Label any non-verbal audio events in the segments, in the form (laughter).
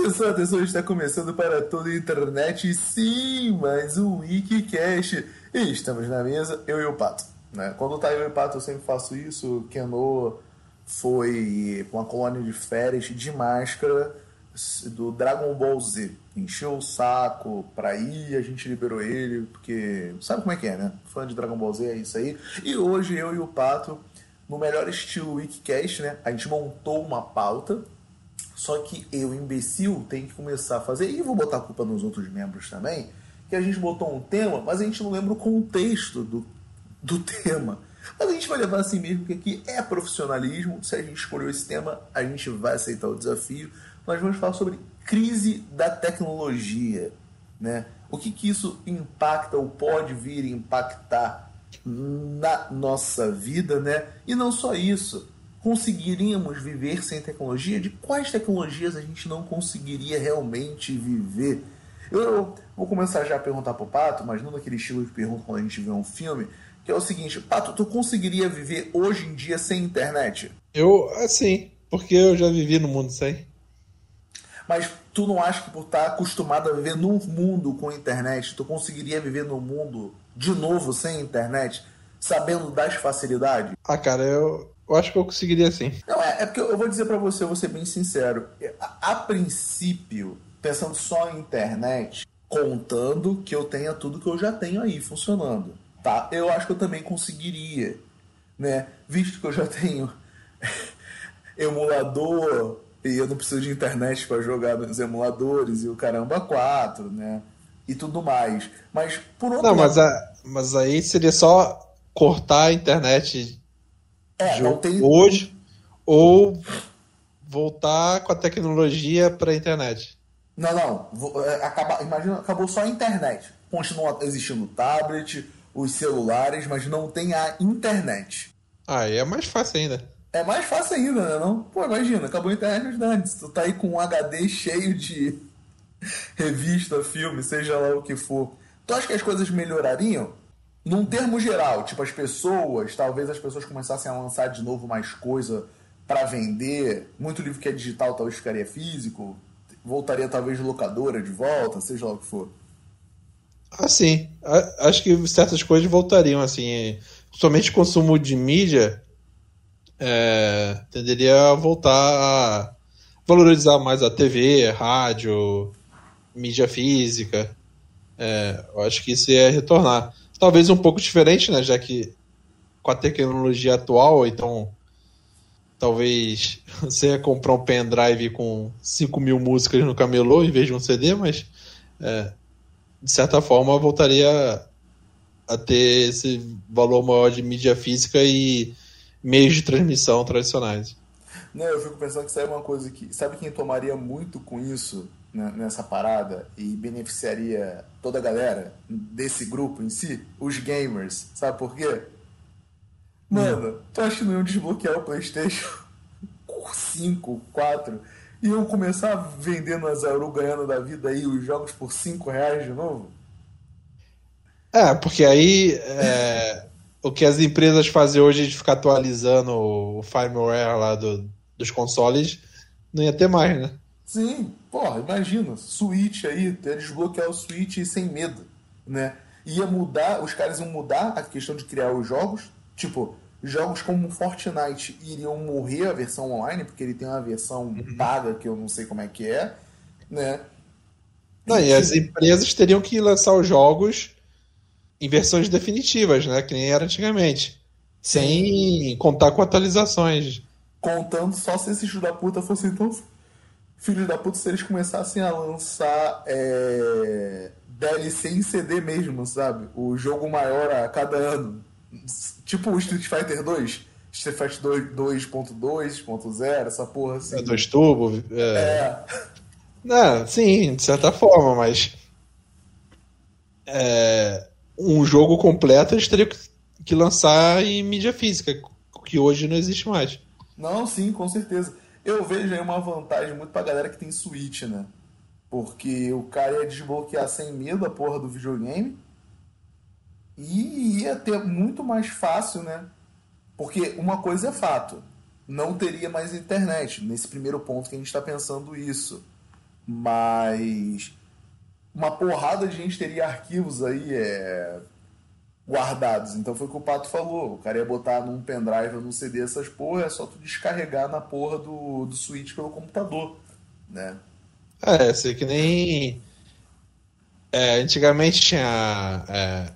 Atenção, atenção, está começando para toda a internet sim, mais um Wikicast. E estamos na mesa, eu e o Pato. Né? Quando tá eu e o Pato, eu sempre faço isso. Keno foi uma colônia de férias de máscara do Dragon Ball Z. Encheu o saco pra ir, a gente liberou ele, porque sabe como é que é, né? Fã de Dragon Ball Z é isso aí. E hoje eu e o Pato, no melhor estilo Wikicast, né? A gente montou uma pauta só que eu, imbecil, tenho que começar a fazer, e vou botar a culpa nos outros membros também, que a gente botou um tema, mas a gente não lembra o contexto do, do tema. Mas a gente vai levar assim mesmo, porque aqui é profissionalismo. Se a gente escolheu esse tema, a gente vai aceitar o desafio. Nós vamos falar sobre crise da tecnologia. Né? O que, que isso impacta ou pode vir impactar na nossa vida, né? E não só isso conseguiríamos viver sem tecnologia? De quais tecnologias a gente não conseguiria realmente viver? Eu vou começar já a perguntar pro Pato, mas não naquele estilo de pergunta quando a gente vê um filme, que é o seguinte, Pato, tu conseguiria viver hoje em dia sem internet? Eu, assim, porque eu já vivi no mundo sem. Mas tu não acha que por estar acostumado a viver num mundo com internet, tu conseguiria viver no mundo de novo sem internet, sabendo das facilidades? Ah, cara, eu, eu acho que eu conseguiria sim. Não, é, é porque eu vou dizer para você, eu vou ser bem sincero. A, a, princípio, pensando só em internet, contando que eu tenha tudo que eu já tenho aí funcionando, tá? Eu acho que eu também conseguiria, né? Visto que eu já tenho (laughs) emulador e eu não preciso de internet para jogar nos emuladores e o caramba 4, né? E tudo mais. Mas por outro Não, lado... mas, a, mas aí seria só cortar a internet é, não tem... hoje ou voltar com a tecnologia para a internet. Não, não. É, acaba, imagina, acabou só a internet. Continua existindo o tablet, os celulares, mas não tem a internet. Ah, é mais fácil ainda. É mais fácil ainda, né? Não? Pô, imagina, acabou a internet antes. Tu tá aí com um HD cheio de (laughs) revista, filme, seja lá o que for. Tu acha que as coisas melhorariam? Num termo geral, tipo, as pessoas, talvez as pessoas começassem a lançar de novo mais coisa para vender, muito livro que é digital talvez ficaria físico, voltaria talvez de locadora de volta, seja lá o que for. Ah, sim. Acho que certas coisas voltariam, assim, somente consumo de mídia é, tenderia a voltar a valorizar mais a TV, rádio, mídia física. É, eu acho que isso ia retornar talvez um pouco diferente, né? Já que com a tecnologia atual, então talvez (laughs) você ia comprar um pendrive com 5 mil músicas no camelô em vez de um CD, mas é, de certa forma voltaria a ter esse valor maior de mídia física e meios de transmissão tradicionais. Não, eu fico pensando que é uma coisa que. Sabe quem tomaria muito com isso? Né, nessa parada e beneficiaria toda a galera desse grupo em si, os gamers. Sabe por quê? Mano, tu acha que não iam desbloquear o PlayStation 5, 4 e iam começar vendendo a Zaru ganhando da vida aí os jogos por 5 reais de novo? É, porque aí é, o que as empresas fazem hoje de ficar atualizando o firmware lá do, dos consoles não ia ter mais, né? Sim, porra, imagina, Switch aí, desbloquear o Switch sem medo, né? Ia mudar, os caras iam mudar a questão de criar os jogos, tipo, jogos como Fortnite iriam morrer a versão online, porque ele tem uma versão uhum. paga que eu não sei como é que é, né? Não, e as empresas teriam que lançar os jogos em versões definitivas, né? Que nem era antigamente. Sem contar com atualizações. Contando só se esses da puta fossem tão filhos da puta se eles começassem a lançar é, DLC em CD mesmo, sabe? O jogo maior a cada ano. Tipo o Street Fighter 2. Street Fighter 2.2.0, essa porra assim. É 2 Turbo. É. é. Não, (laughs) sim, de certa forma, mas. É, um jogo completo eles teriam que lançar em mídia física, que hoje não existe mais. Não, sim, com certeza. Eu vejo aí uma vantagem muito pra galera que tem Switch, né? Porque o cara ia desbloquear sem medo a porra do videogame e ia ter muito mais fácil, né? Porque uma coisa é fato, não teria mais internet. Nesse primeiro ponto que a gente está pensando isso. Mas uma porrada de gente teria arquivos aí é, guardados. Então foi o que o Pato falou. O cara ia botar num pendrive ou num CD essas porra, é só tu descarregar na porra do, do Switch pelo computador, né? É, sei que nem. É, antigamente tinha. É,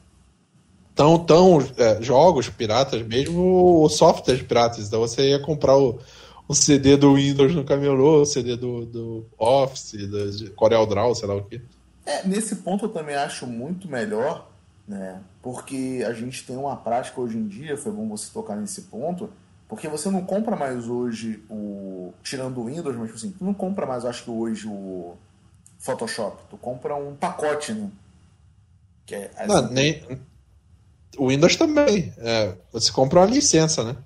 tão, tão é, jogos piratas, mesmo softwares piratas. Então você ia comprar o, o CD do Windows no camelô, o CD do, do Office, do Corel Draw, sei lá o que. É, nesse ponto eu também acho muito melhor, né? Porque a gente tem uma prática hoje em dia, foi bom você tocar nesse ponto, porque você não compra mais hoje o. Tirando o Windows, mas tipo assim, tu não compra mais, acho que hoje o Photoshop. Tu compra um pacote, né? Que é, assim, não, nem. O Windows também. É, você compra uma licença, né?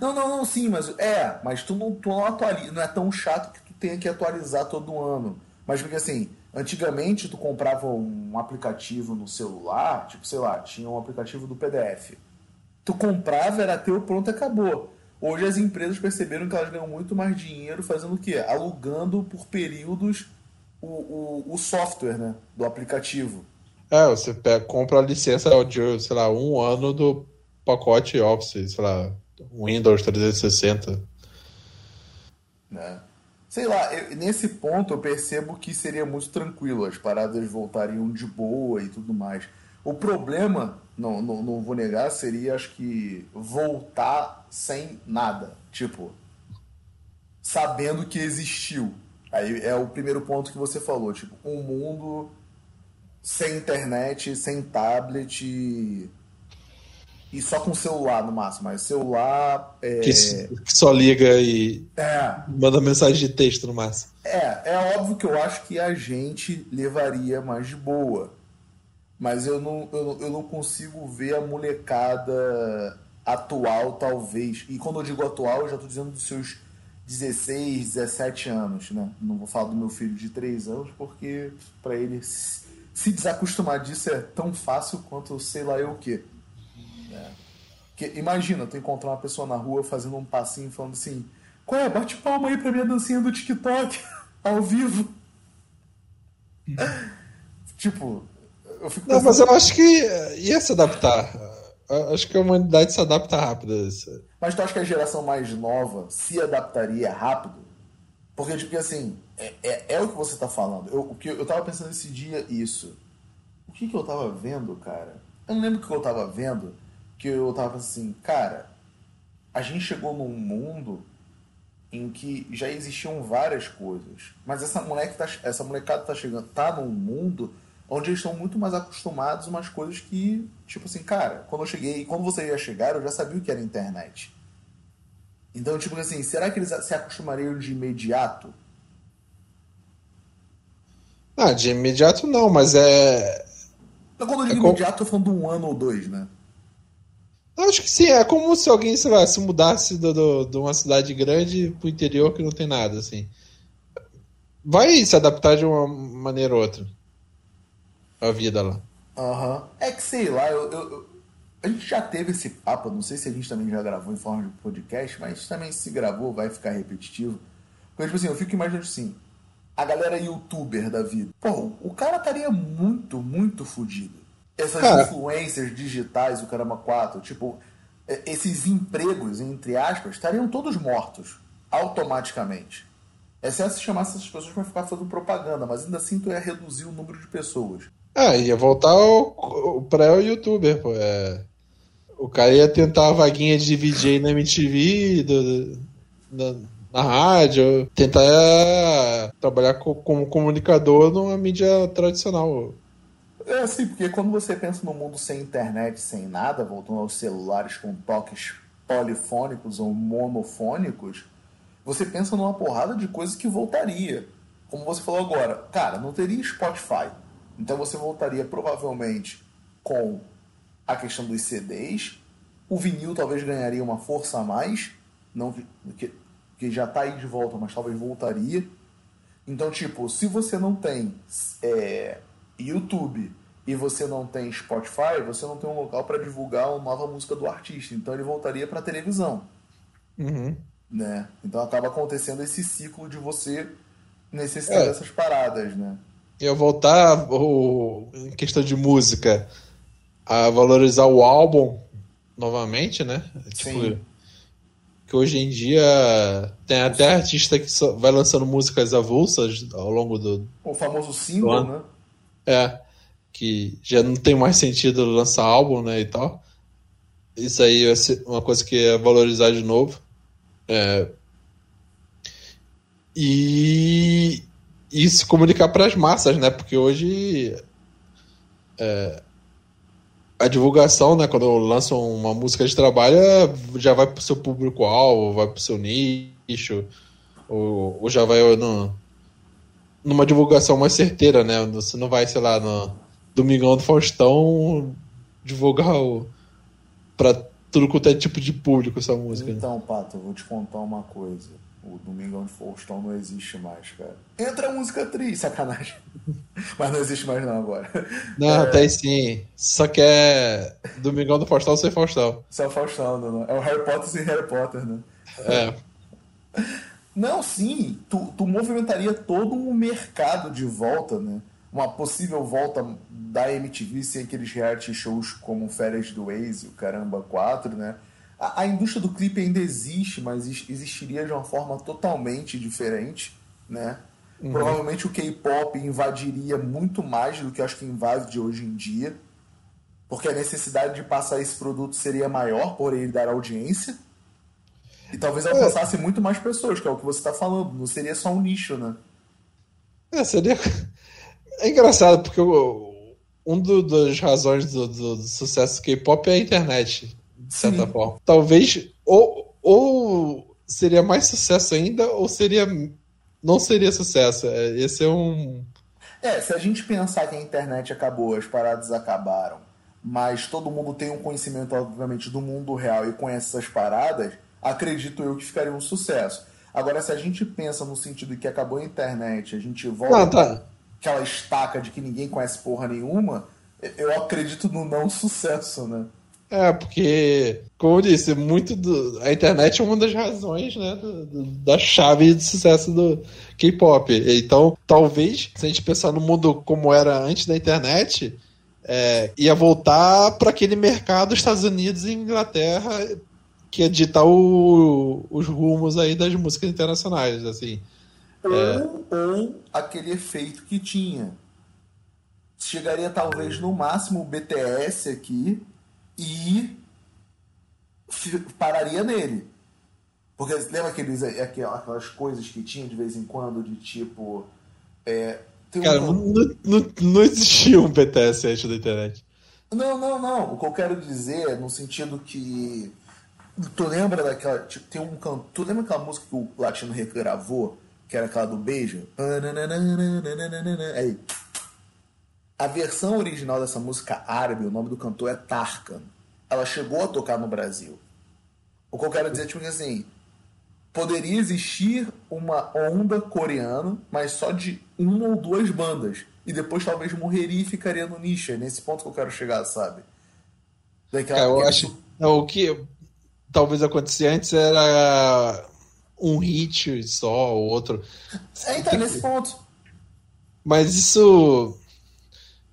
Não, não, não, sim, mas é, mas tu não, tu não atualiza, não é tão chato que tu tenha que atualizar todo ano. Mas porque assim, Antigamente, tu comprava um aplicativo no celular, tipo, sei lá, tinha um aplicativo do PDF. Tu comprava, era teu, pronto, acabou. Hoje as empresas perceberam que elas ganham muito mais dinheiro fazendo o quê? Alugando por períodos o, o, o software né, do aplicativo. É, você pega, compra a licença de, sei lá, um ano do pacote Office, sei lá, Windows 360. Né? Sei lá, eu, nesse ponto eu percebo que seria muito tranquilo, as paradas voltariam de boa e tudo mais. O problema, não, não, não vou negar, seria acho que voltar sem nada. Tipo, sabendo que existiu. Aí é o primeiro ponto que você falou, tipo, um mundo sem internet, sem tablet e só com celular no máximo, mas celular. É... Que, que, só liga e é. manda mensagem de texto no máximo. É, é óbvio que eu acho que a gente levaria mais de boa. Mas eu não, eu, eu não consigo ver a molecada atual, talvez. E quando eu digo atual, eu já estou dizendo dos seus 16, 17 anos, né? Não vou falar do meu filho de 3 anos, porque para ele se desacostumar disso é tão fácil quanto sei lá eu o quê. Que, imagina, tu encontrar uma pessoa na rua fazendo um passinho falando assim: Qual é? Bate palma aí pra minha dancinha do TikTok, (laughs) ao vivo. tipo, eu fico pensando... Não, mas eu acho que ia se adaptar. acho que a humanidade se adapta rápido a isso. Mas tu acha que a geração mais nova se adaptaria rápido? Porque, tipo, assim, é, é, é o que você tá falando. Eu, o que, eu tava pensando esse dia isso. O que, que eu tava vendo, cara? Eu não lembro o que eu tava vendo que eu tava assim, cara, a gente chegou num mundo em que já existiam várias coisas, mas essa moleque tá, essa molecada tá chegando, tá num mundo onde eles estão muito mais acostumados a umas coisas que, tipo assim, cara, quando eu cheguei, quando você ia chegar, eu já sabia o que era internet. Então, tipo assim, será que eles se acostumariam de imediato? Ah, de imediato não, mas é. Então, quando eu digo é imediato, eu tô falando de um ano ou dois, né? Acho que sim, é como se alguém, sei lá, se mudasse do, do, de uma cidade grande pro interior que não tem nada, assim. Vai se adaptar de uma maneira ou outra. A vida lá. Aham. Uhum. É que sei lá, eu, eu, a gente já teve esse papo, não sei se a gente também já gravou em forma de podcast, mas também se gravou vai ficar repetitivo. Porque, tipo assim, eu fico imaginando assim, a galera youtuber da vida. Pô, o cara estaria muito, muito fodido essas Cara. influências digitais, o caramba 4, tipo, é, esses empregos, entre aspas, estariam todos mortos automaticamente. É se chamar essas pessoas para ficar fazendo propaganda, mas ainda assim tu ia reduzir o número de pessoas. Ah, ia voltar para o youtuber, pô. É... O cara ia tentar a vaguinha de DJ na MTV, do, na, na rádio, tentar é, trabalhar como comunicador numa mídia tradicional. É assim, porque quando você pensa no mundo sem internet, sem nada, voltando aos celulares com toques polifônicos ou monofônicos, você pensa numa porrada de coisas que voltaria. Como você falou agora, cara, não teria Spotify. Então você voltaria provavelmente com a questão dos CDs. O vinil talvez ganharia uma força a mais, não que, que já está aí de volta, mas talvez voltaria. Então, tipo, se você não tem é, YouTube e você não tem Spotify, você não tem um local para divulgar uma nova música do artista. Então ele voltaria para televisão. Uhum. Né? Então acaba acontecendo esse ciclo de você necessitar é. dessas paradas, né? Eu voltar o, em questão de música a valorizar o álbum novamente, né? Tipo, Sim. que hoje em dia tem até artista que vai lançando músicas avulsas ao longo do. O famoso single, né? É. Que já não tem mais sentido lançar álbum, né? E tal. Isso aí é uma coisa que é valorizar de novo. É, e, e se comunicar para as massas, né? Porque hoje é, a divulgação, né? Quando lançam uma música de trabalho, é, já vai pro seu público-alvo, vai pro seu nicho, ou, ou já vai no, numa divulgação mais certeira, né? Você não vai, sei lá, no Domingão do Faustão divulgar o, pra tudo quanto é tipo de público essa música. Então, né? Pato, eu vou te contar uma coisa. O Domingão de Faustão não existe mais, cara. Entra a música triste, sacanagem. (laughs) Mas não existe mais não agora. Não, é... tem sim. Só que é Domingão do Faustão sem Faustão. Só Faustão, não, não. É o Harry Potter sem Harry Potter, né? É. (laughs) Não, sim. Tu, tu movimentaria todo um mercado de volta, né? Uma possível volta da MTV sem aqueles reality shows como Férias do Waze, o Caramba 4, né? a, a indústria do clipe ainda existe, mas existiria de uma forma totalmente diferente, né? Uhum. Provavelmente o K-pop invadiria muito mais do que acho que invade hoje em dia, porque a necessidade de passar esse produto seria maior por ele dar audiência. E talvez é. alcançasse é. muito mais pessoas, que é o que você está falando. Não seria só um nicho, né? É, seria. É engraçado, porque um do, das razões do, do, do sucesso do K-pop é a internet de certa Sim. forma. Talvez ou, ou seria mais sucesso ainda, ou seria não seria sucesso. É, esse é um. É, se a gente pensar que a internet acabou, as paradas acabaram, mas todo mundo tem um conhecimento, obviamente, do mundo real e conhece essas paradas, acredito eu que ficaria um sucesso. Agora, se a gente pensa no sentido de que acabou a internet, a gente volta não, tá. Aquela estaca de que ninguém conhece porra nenhuma, eu acredito no não sucesso, né? É, porque, como eu disse, muito do, a internet é uma das razões, né, do, do, da chave de sucesso do K-pop. Então, talvez, se a gente pensar no mundo como era antes da internet, é, ia voltar para aquele mercado Estados Unidos e Inglaterra que ia ditar os rumos aí das músicas internacionais, assim. Ou, é... ou aquele efeito que tinha. Chegaria talvez no máximo o BTS aqui, e pararia nele. Porque lembra aqueles, aquelas coisas que tinha de vez em quando, de tipo. É, Cara, um... não, não, não existia um BTS antes da internet. Não, não, não. O que eu quero dizer é no sentido que. Tu lembra daquela. Tipo, tem um canto. Tu lembra aquela música que o Latino regravou? Que era aquela do beijo? Aí. A versão original dessa música árabe, o nome do cantor é Tarkan. Ela chegou a tocar no Brasil. O que eu quero dizer, tipo assim, poderia existir uma onda coreana, mas só de uma ou duas bandas. E depois talvez morreria e ficaria no nicho. É nesse ponto que eu quero chegar, sabe? Daquela... É, eu acho. O que talvez acontecia antes era um hit só, ou outro. É, então, nesse ponto. Mas isso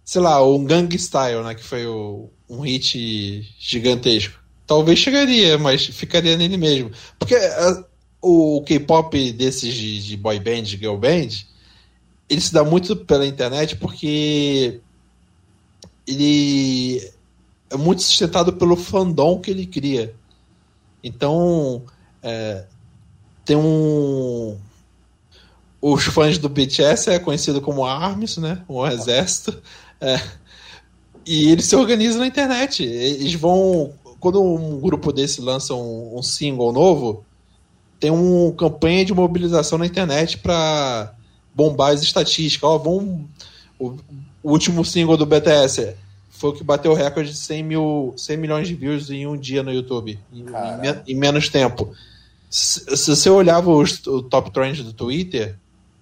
sei lá, um Gang Style, né? Que foi o, um hit gigantesco. Talvez chegaria, mas ficaria nele mesmo. Porque a, o K-pop desses de, de, boy band, de girl band, ele se dá muito pela internet porque ele é muito sustentado pelo fandom que ele cria. Então, é, tem um. Os fãs do BTS é conhecido como ARMS, né? Um exército. É. E eles se organizam na internet. Eles vão. Quando um grupo desse lança um, um single novo, tem uma campanha de mobilização na internet para bombar as estatísticas. Ó, vão, o, o, último single do BTS foi o que bateu o recorde de 100, mil, 100 milhões de views em um dia no YouTube, em, em, em menos tempo. Se, você olhava o top trend do Twitter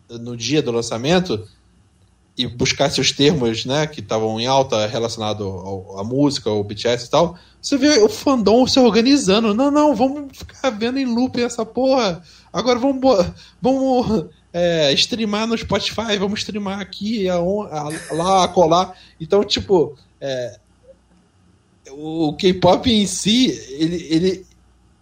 no dia do lançamento, e buscasse os termos né, que estavam em alta relacionado à música, ao BTS e tal, você vê o fandom se organizando. Não, não, vamos ficar vendo em loop essa porra. Agora vamos, vamos é, streamar no Spotify, vamos streamar aqui, a, a, lá, colar. Então, tipo, é, o K-pop em si, ele, ele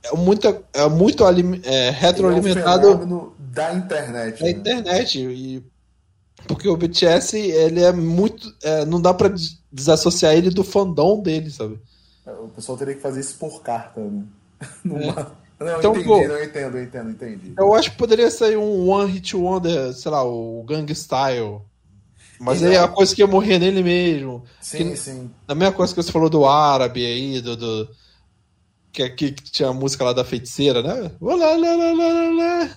é muito, é muito é, retroalimentado. É um da internet. Da né? internet. E, porque o BTS, ele é muito. É, não dá pra desassociar ele do fandom dele, sabe? O pessoal teria que fazer isso por carta, né? (laughs) Numa... Não, então, entendi, pô, não entendo, entendo, entendi. Eu acho que poderia sair um One Hit Wonder, sei lá, o Gang Style. Mas aí é a coisa que ia morrer nele mesmo. Sim, que, sim. A mesma coisa que você falou do árabe aí, do. do que, que, que tinha a música lá da feiticeira, né? Olá, lá, lá, lá, lá.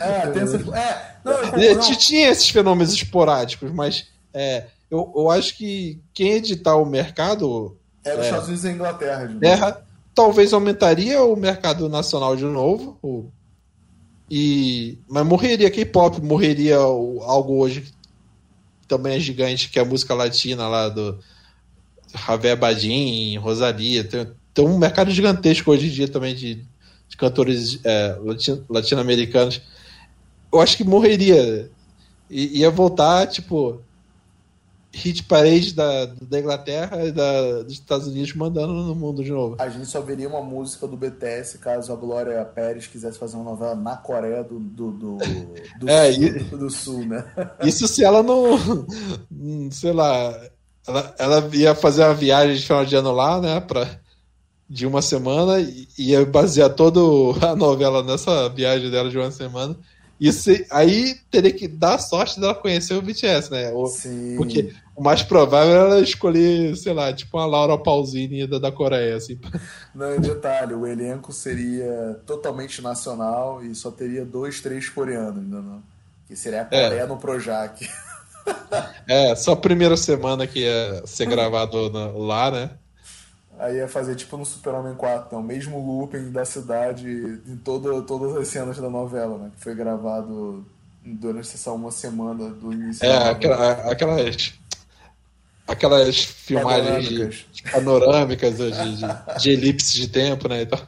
É, tem essa... é, não, não, não. Tinha esses fenômenos esporádicos, mas é, eu, eu acho que quem editar o mercado. É, os Estados Unidos e a Inglaterra. Terra, talvez aumentaria o mercado nacional de novo. O, e, mas morreria K-pop, morreria algo hoje que também é gigante, que é a música latina lá do Javier Badin, Rosalia. Tem, tem um mercado gigantesco hoje em dia também de, de cantores é, latino-americanos. Eu acho que morreria. I, ia voltar, tipo, hit parade da, da Inglaterra e da, dos Estados Unidos mandando no mundo de novo. A gente só veria uma música do BTS caso a Glória Pérez quisesse fazer uma novela na Coreia do, do, do, do, (laughs) é, sul, e, do sul, né? (laughs) Isso se ela não. Sei lá. Ela, ela ia fazer uma viagem de final de ano lá, né? Pra, de uma semana e ia basear toda a novela nessa viagem dela de uma semana. Isso aí teria que dar sorte dela conhecer o BTS, né? O, Sim. Porque o mais provável era escolher, sei lá, tipo uma Laura Pausini da, da Coreia, assim. Não, detalhe, o elenco seria totalmente nacional e só teria dois, três coreanos, ainda não. Que seria a Coreia é. no Projac. É, só a primeira semana que ia ser gravado na, lá, né? Aí ia fazer tipo no Super-Homem 4, então, o mesmo looping da cidade em todo, todas as cenas da novela, né? Que foi gravado durante essa uma semana do início. É, aquela, aquelas. Aquelas filmagens panorâmicas, de, panorâmicas de, de, de, elipse de tempo, né? Então...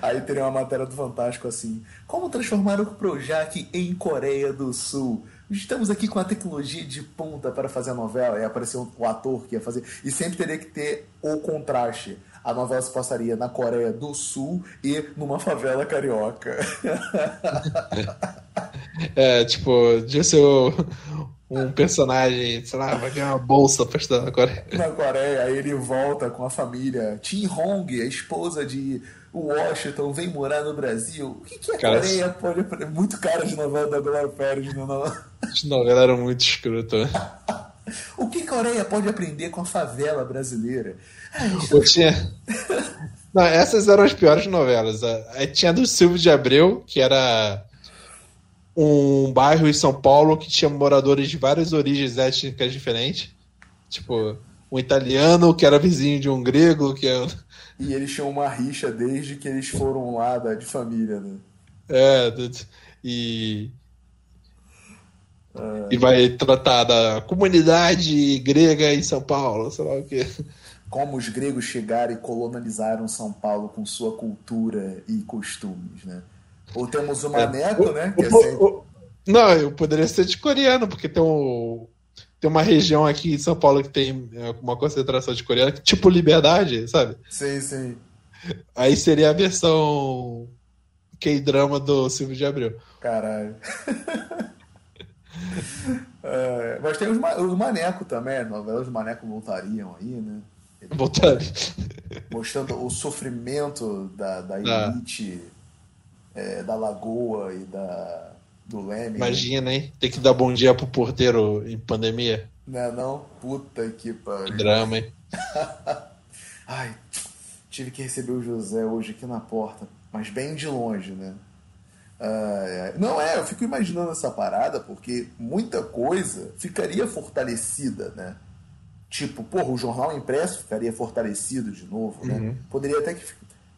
Aí teria uma matéria do Fantástico assim: Como transformar o Projac em Coreia do Sul? Estamos aqui com a tecnologia de ponta para fazer a novela. E apareceu o ator que ia fazer. E sempre teria que ter o contraste. A novela se passaria na Coreia do Sul e numa favela carioca. (laughs) é, tipo, de ser um personagem, sei lá, vai ganhar uma bolsa pra estudar na Coreia. Na Coreia, aí ele volta com a família. Tim Hong, a esposa de o Washington vem morar no Brasil. O que, que a cara, Coreia pode. Muito cara de novela da Glória Pérez, não. As novelas eram muito escrotas. o que a Coreia pode aprender com a favela brasileira? Ai, tinha... não, essas eram as piores novelas. Aí tinha do Silvio de Abreu, que era um bairro em São Paulo que tinha moradores de várias origens étnicas diferentes. Tipo, um italiano que era vizinho de um grego, que é e eles tinham uma rixa desde que eles foram lá da, de família, né? É, e. E vai tratar da comunidade grega em São Paulo, sei lá o quê. Como os gregos chegaram e colonizaram São Paulo com sua cultura e costumes, né? Ou temos o Maneco, é, né? O, é sempre... o, não, eu poderia ser de coreano, porque tem um, tem uma região aqui em São Paulo que tem é, uma concentração de coreano, tipo Liberdade, sabe? Sim, sim. Aí seria a versão K-drama do Silvio de Abreu. Caralho. (laughs) é, mas tem os, os Maneco também, as novelas Maneco voltariam aí, né? Voltariam. Mostrando o sofrimento da, da ah. elite, ah. é, da Lagoa e da do Leme. Imagina, hein? Tem que dar bom dia pro porteiro em pandemia. Não é não? Puta que pariu. Que drama, hein? (laughs) Ai, tive que receber o José hoje aqui na porta, mas bem de longe, né? não é, eu fico imaginando essa parada porque muita coisa ficaria fortalecida, né? Tipo, porra, o jornal impresso ficaria fortalecido de novo, né? Uhum. Poderia até que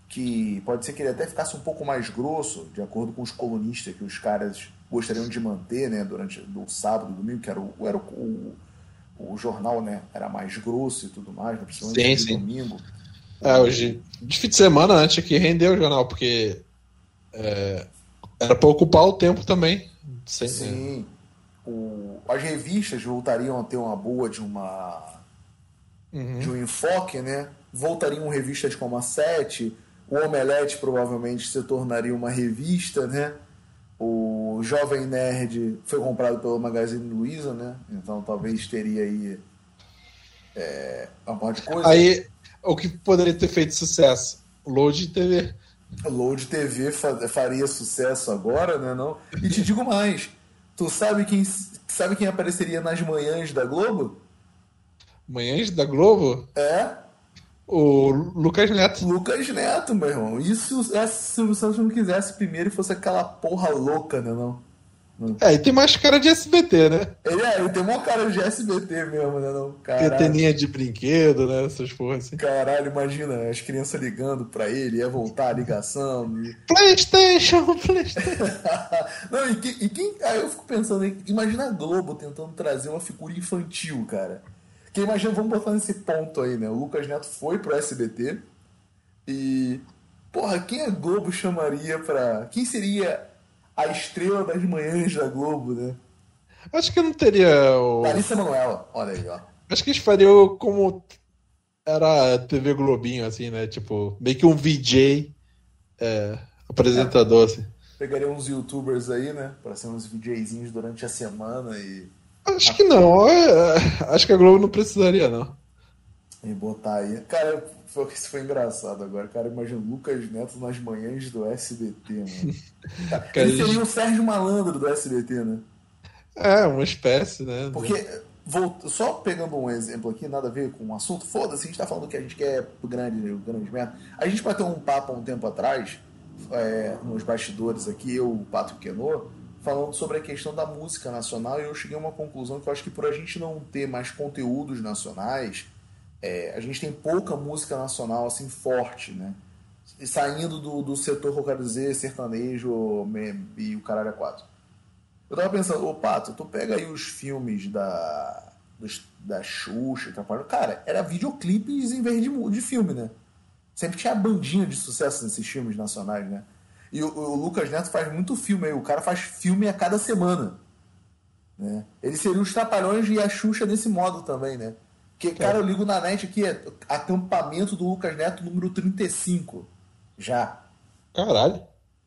que pode ser que ele até ficasse um pouco mais grosso, de acordo com os colunistas que os caras gostariam de manter, né, durante o sábado, domingo, que era o, era o, o, o jornal, né, era mais grosso e tudo mais, né, principalmente sim, sim. domingo. É, hoje, de fim de semana, antes que rendeu o jornal, porque é, era para ocupar o tempo também. Sim. O, as revistas voltariam a ter uma boa de uma Uhum. de um enfoque, né? Voltariam revistas como a Sete, o Omelete provavelmente se tornaria uma revista, né? O Jovem Nerd foi comprado pelo Magazine Luiza, né? Então talvez teria aí é, uma monte de coisa. Aí, o que poderia ter feito sucesso? Load TV. Load TV fa- faria sucesso agora, né? Não? E te digo mais, tu sabe quem sabe quem apareceria nas manhãs da Globo? Manhãs da Globo, É o Lucas Neto. Lucas Neto, meu irmão. Isso é se o Santos não quisesse primeiro e fosse aquela porra louca, né? Não? É, e tem mais cara de SBT, né? Ele, é, ele tem uma cara de SBT mesmo, né? Não? Caralho, Anteninha de brinquedo, né? Essas porras assim. caralho, imagina as crianças ligando pra ele, ia voltar a ligação. e- (laughs) PlayStation, PlayStation. (laughs) não, e, que- e quem. Aí eu fico pensando, imagina a Globo tentando trazer uma figura infantil, cara. Que imagina, vamos botar nesse ponto aí, né? O Lucas Neto foi pro SBT e. Porra, quem a Globo chamaria pra. Quem seria a estrela das manhãs da Globo, né? Acho que não teria o. Larissa Manoela, olha aí, ó. Acho que eles fariam como era a TV Globinho, assim, né? Tipo, meio que um VJ é, apresentador, assim. Pegaria uns youtubers aí, né? Pra ser uns VJzinhos durante a semana e, Acho que não. é, acho que a Globo não precisaria, não. e botar aí. Cara, foi, isso foi engraçado agora. Cara, imagina o Lucas Neto nas manhãs do SBT, mano. (laughs) Cara, Ele seria o Sérgio Malandro do SBT, né? É, uma espécie, né? Porque, volt- só pegando um exemplo aqui, nada a ver com o assunto, foda-se, a gente tá falando que a gente quer grande, o grande merda. A gente bateu um papo há um tempo atrás, é, nos bastidores aqui, eu, o Pato Quenô, falando sobre a questão da música nacional e eu cheguei a uma conclusão que eu acho que por a gente não ter mais conteúdos nacionais, é, a gente tem pouca música nacional assim forte, né? E saindo do, do setor, eu quero dizer, sertanejo me- e o caralho a quatro. Eu tava pensando, ô Pato, tu pega aí os filmes da. Dos, da Xuxa, Trapalhões. Cara, era videoclipes em vez de, de filme, né? Sempre tinha bandinha de sucesso nesses filmes nacionais, né? E o, o Lucas Neto faz muito filme aí, o cara faz filme a cada semana. Né? Ele seria os Trapalhões e a Xuxa desse modo também, né? Porque, cara, eu ligo na net aqui, é acampamento do Lucas Neto número 35. Já. Caralho.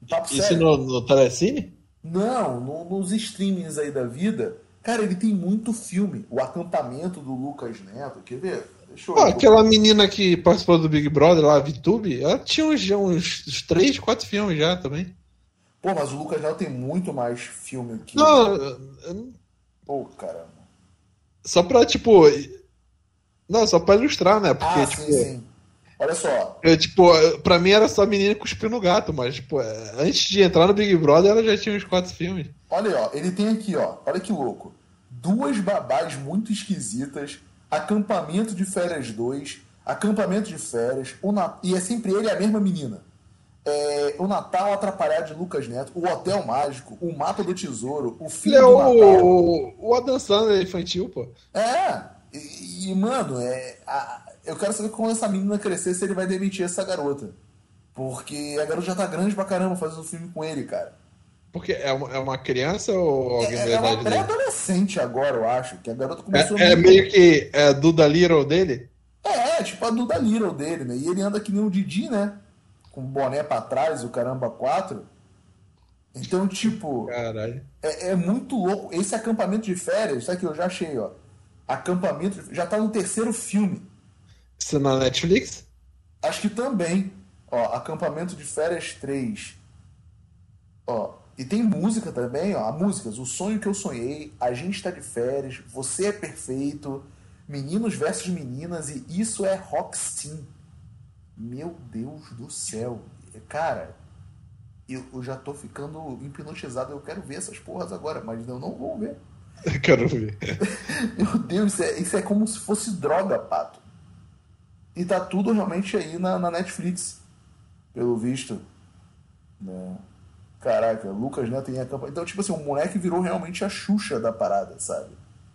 Papo Isso sério. no, no Telecine? Não, no- nos streamings aí da vida, cara, ele tem muito filme. O acampamento do Lucas Neto, quer ver? Pô, aquela menina que participou do Big Brother lá, a Vitube, ela tinha uns, uns, uns 3, 4 filmes já também. Pô, mas o Lucas Neto tem muito mais filme que. Não, eu- Pô, caramba. só pra, tipo. Não, só pra ilustrar, né? Porque, Ah, tipo. sim, sim. Olha só. Eu, tipo, pra mim era só menina cuspindo gato, mas, tipo, é, antes de entrar no Big Brother, ela já tinha uns quatro filmes. Olha aí, ó. Ele tem aqui, ó. Olha que louco. Duas babás muito esquisitas. Acampamento de férias 2. Acampamento de férias. O Na- E é sempre ele e a mesma menina. É, o Natal Atrapalhado de Lucas Neto. O Hotel Mágico. O Mapa do Tesouro. O Filho é do Natal. o, o Adam Sandler infantil, pô. É, e, e, mano, é, a- eu quero saber quando essa menina crescer se ele vai demitir essa garota. Porque a garota já tá grande pra caramba fazendo filme com ele, cara. Porque é uma, é uma criança ou alguém É, da é uma idade dele? pré-adolescente agora, eu acho. Que a garota começou É, é meio que é Duda Little dele? É, tipo a Duda Little dele, né? E ele anda que nem o Didi, né? Com o boné pra trás, o caramba 4. Então, tipo, Caralho. é, é muito louco. Esse acampamento de férias, sabe que eu já achei, ó. Acampamento, já tá no terceiro filme. Isso é na Netflix? Acho que também. Ó, Acampamento de Férias 3. Ó, e tem música também, ó. Músicas. O Sonho que eu sonhei, A gente tá de férias, Você é perfeito, Meninos versus Meninas e Isso é Rocksteam. Meu Deus do céu. Cara, eu, eu já tô ficando hipnotizado. Eu quero ver essas porras agora, mas eu não vou ver. (laughs) Quero ver. (laughs) Meu Deus, isso é, isso é como se fosse droga, pato. E tá tudo realmente aí na, na Netflix, pelo visto. Né? Caraca, Lucas Neto em acampa. Então, tipo assim, o moleque virou realmente a Xuxa da parada, sabe?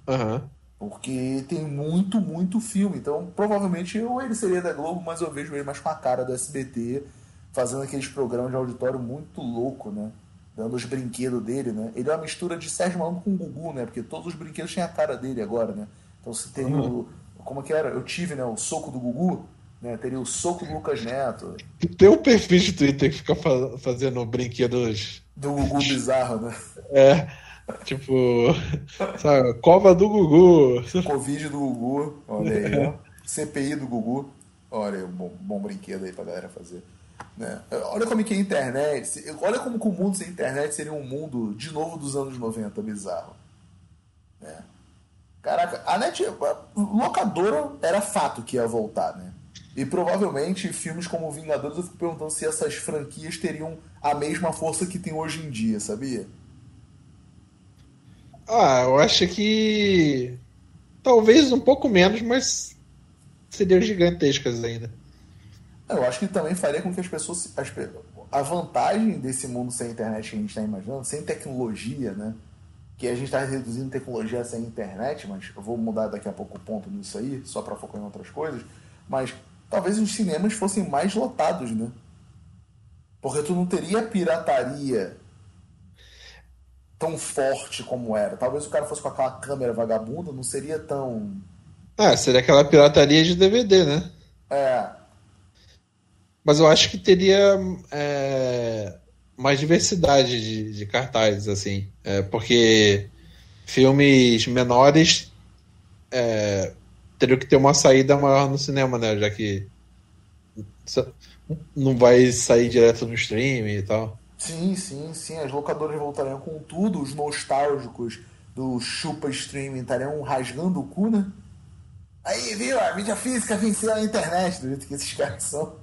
Aham. Porque tem muito, muito filme. Então, provavelmente eu, ele seria da Globo, mas eu vejo ele mais com a cara do SBT, fazendo aqueles programas de auditório muito louco, né? dando os brinquedos dele, né? Ele é uma mistura de Sérgio Malandro com o Gugu, né? Porque todos os brinquedos têm a cara dele agora, né? Então se teria uhum. o. Como que era? Eu tive, né? O soco do Gugu, né? Teria o soco do Lucas Neto. Tem um perfil de Twitter que fica fazendo brinquedos. Do Gugu bizarro, né? É. Tipo, sabe, cova do Gugu. Covid do Gugu, olha aí, ó. CPI do Gugu, olha aí, um bom, bom brinquedo aí pra galera fazer. Né? Olha como que a internet, olha como que o mundo sem internet seria um mundo de novo dos anos 90, bizarro. Né? Caraca, a net, a locadora era fato que ia voltar, né? E provavelmente filmes como Vingadores, eu fico perguntando se essas franquias teriam a mesma força que tem hoje em dia, sabia? Ah, eu acho que. Talvez um pouco menos, mas seriam gigantescas ainda. Eu acho que também faria com que as pessoas. As, a vantagem desse mundo sem internet que a gente está imaginando, sem tecnologia, né? Que a gente está reduzindo tecnologia sem internet, mas eu vou mudar daqui a pouco o ponto nisso aí, só para focar em outras coisas. Mas talvez os cinemas fossem mais lotados, né? Porque tu não teria pirataria tão forte como era. Talvez o cara fosse com aquela câmera vagabunda, não seria tão. Ah, seria aquela pirataria de DVD, né? É. Mas eu acho que teria é, mais diversidade de, de cartazes, assim. É, porque filmes menores é, teriam que ter uma saída maior no cinema, né? Já que não vai sair direto no stream e tal. Sim, sim, sim. As locadoras voltariam com tudo. Os nostálgicos do chupa streaming estariam rasgando o cu, né? Aí, viu? A mídia física venceu a internet, do jeito que esses caras são.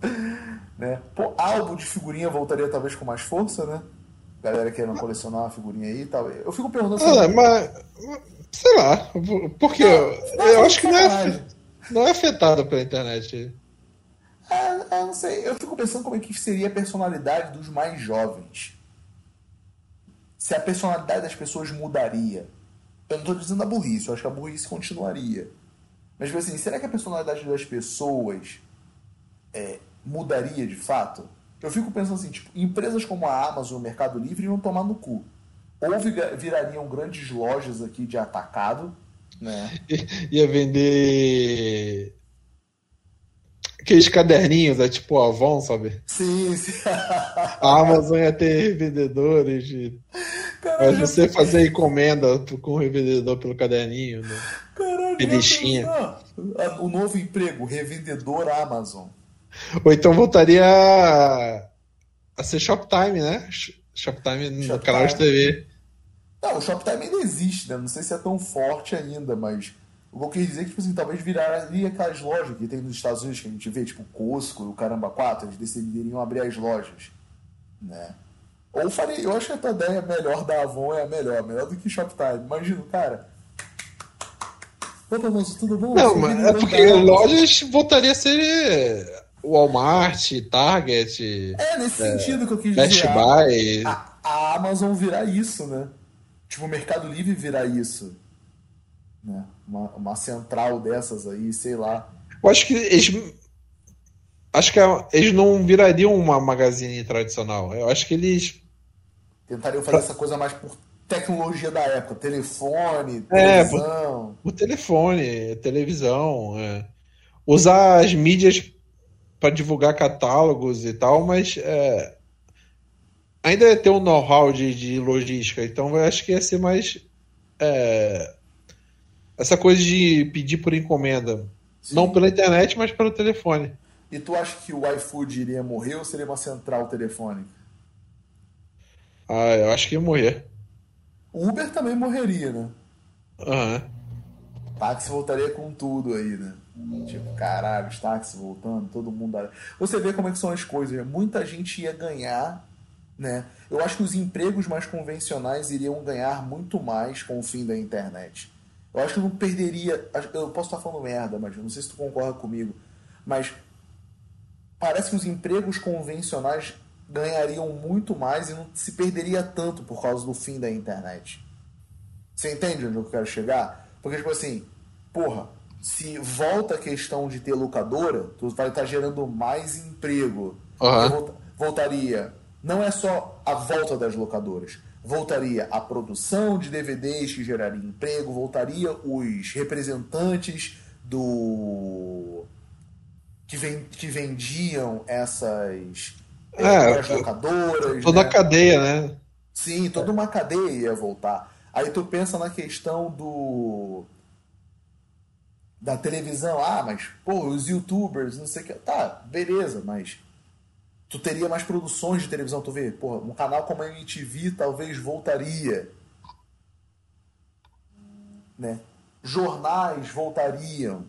(laughs) né? Pô, álbum de figurinha voltaria talvez com mais força, né? Galera querendo colecionar uma figurinha aí e tal. Eu fico perguntando ah, mas, sei lá, porque não, eu, eu acho que não é, não é afetado pela internet. É, é, não sei. Eu fico pensando como é que seria a personalidade dos mais jovens. Se a personalidade das pessoas mudaria. Eu não estou dizendo a burrice, eu acho que a burrice continuaria. Mas, tipo assim, será que a personalidade das pessoas é, mudaria de fato? Eu fico pensando assim, tipo, empresas como a Amazon, o Mercado Livre iam tomar no cu. Ou virariam grandes lojas aqui de atacado, né? (laughs) Ia vender aqueles caderninhos, é tipo o Avon, sabe? Sim, sim. A Amazon ia ter revendedores de. Caralho, Mas você fazer encomenda com o revendedor pelo caderninho, né? Caralho, O novo emprego, revendedor Amazon. Ou então voltaria a, a ser Shoptime, né? Shoptime no Shoptime. canal de TV. Não, o Shoptime ainda existe, né? Não sei se é tão forte ainda, mas o que eu quis dizer é que, tipo assim, talvez viraria aquelas lojas que tem nos Estados Unidos que a gente vê, tipo Costco, o Caramba 4, eles decidiriam abrir as lojas, né? Ou faria, eu acho que a tua ideia melhor da Avon é a melhor, melhor do que Shoptime. Imagina, cara. Opa, moço, tudo bom? Não, mas é porque lojas voltaria a ser Walmart, Target. É, nesse é, sentido que eu quis Best dizer. Buy. A, a Amazon virar isso, né? Tipo, o Mercado Livre virar isso. Né? Uma, uma central dessas aí, sei lá. Eu acho que eles. Acho que eles não virariam uma magazine tradicional. Eu acho que eles. Tentariam fazer essa coisa mais por tecnologia da época. Telefone, é, televisão. É, o telefone, televisão. É. Usar as mídias para divulgar catálogos e tal, mas é, ainda ia ter um know-how de, de, logística. Então eu acho que ia ser mais. É, essa coisa de pedir por encomenda. Sim. Não pela internet, mas pelo telefone. E tu acha que o iFood iria morrer ou seria uma central telefônica? Ah, eu acho que ia morrer. O Uber também morreria, né? Aham. Uhum. Táxi voltaria com tudo aí, né? Tipo, caralho, os táxis voltando, todo mundo. Você vê como é que são as coisas. Muita gente ia ganhar, né? Eu acho que os empregos mais convencionais iriam ganhar muito mais com o fim da internet. Eu acho que não perderia. Eu posso estar falando merda, mas não sei se tu concorda comigo. Mas parece que os empregos convencionais ganhariam muito mais e não se perderia tanto por causa do fim da internet. Você entende onde eu quero chegar? Porque, tipo assim, porra, se volta a questão de ter locadora, tu vai estar gerando mais emprego. Uhum. Voltaria. Não é só a volta das locadoras? Voltaria a produção de DVDs que geraria emprego, voltaria os representantes do que, vendiam essas é, as locadoras. Toda né? a cadeia, né? Sim, toda uma cadeia ia voltar. Aí tu pensa na questão do. Da televisão, ah, mas, pô, os youtubers, não sei o que. Tá, beleza, mas tu teria mais produções de televisão, tu vê, pô, um canal como a MTV talvez voltaria. Né? Jornais voltariam.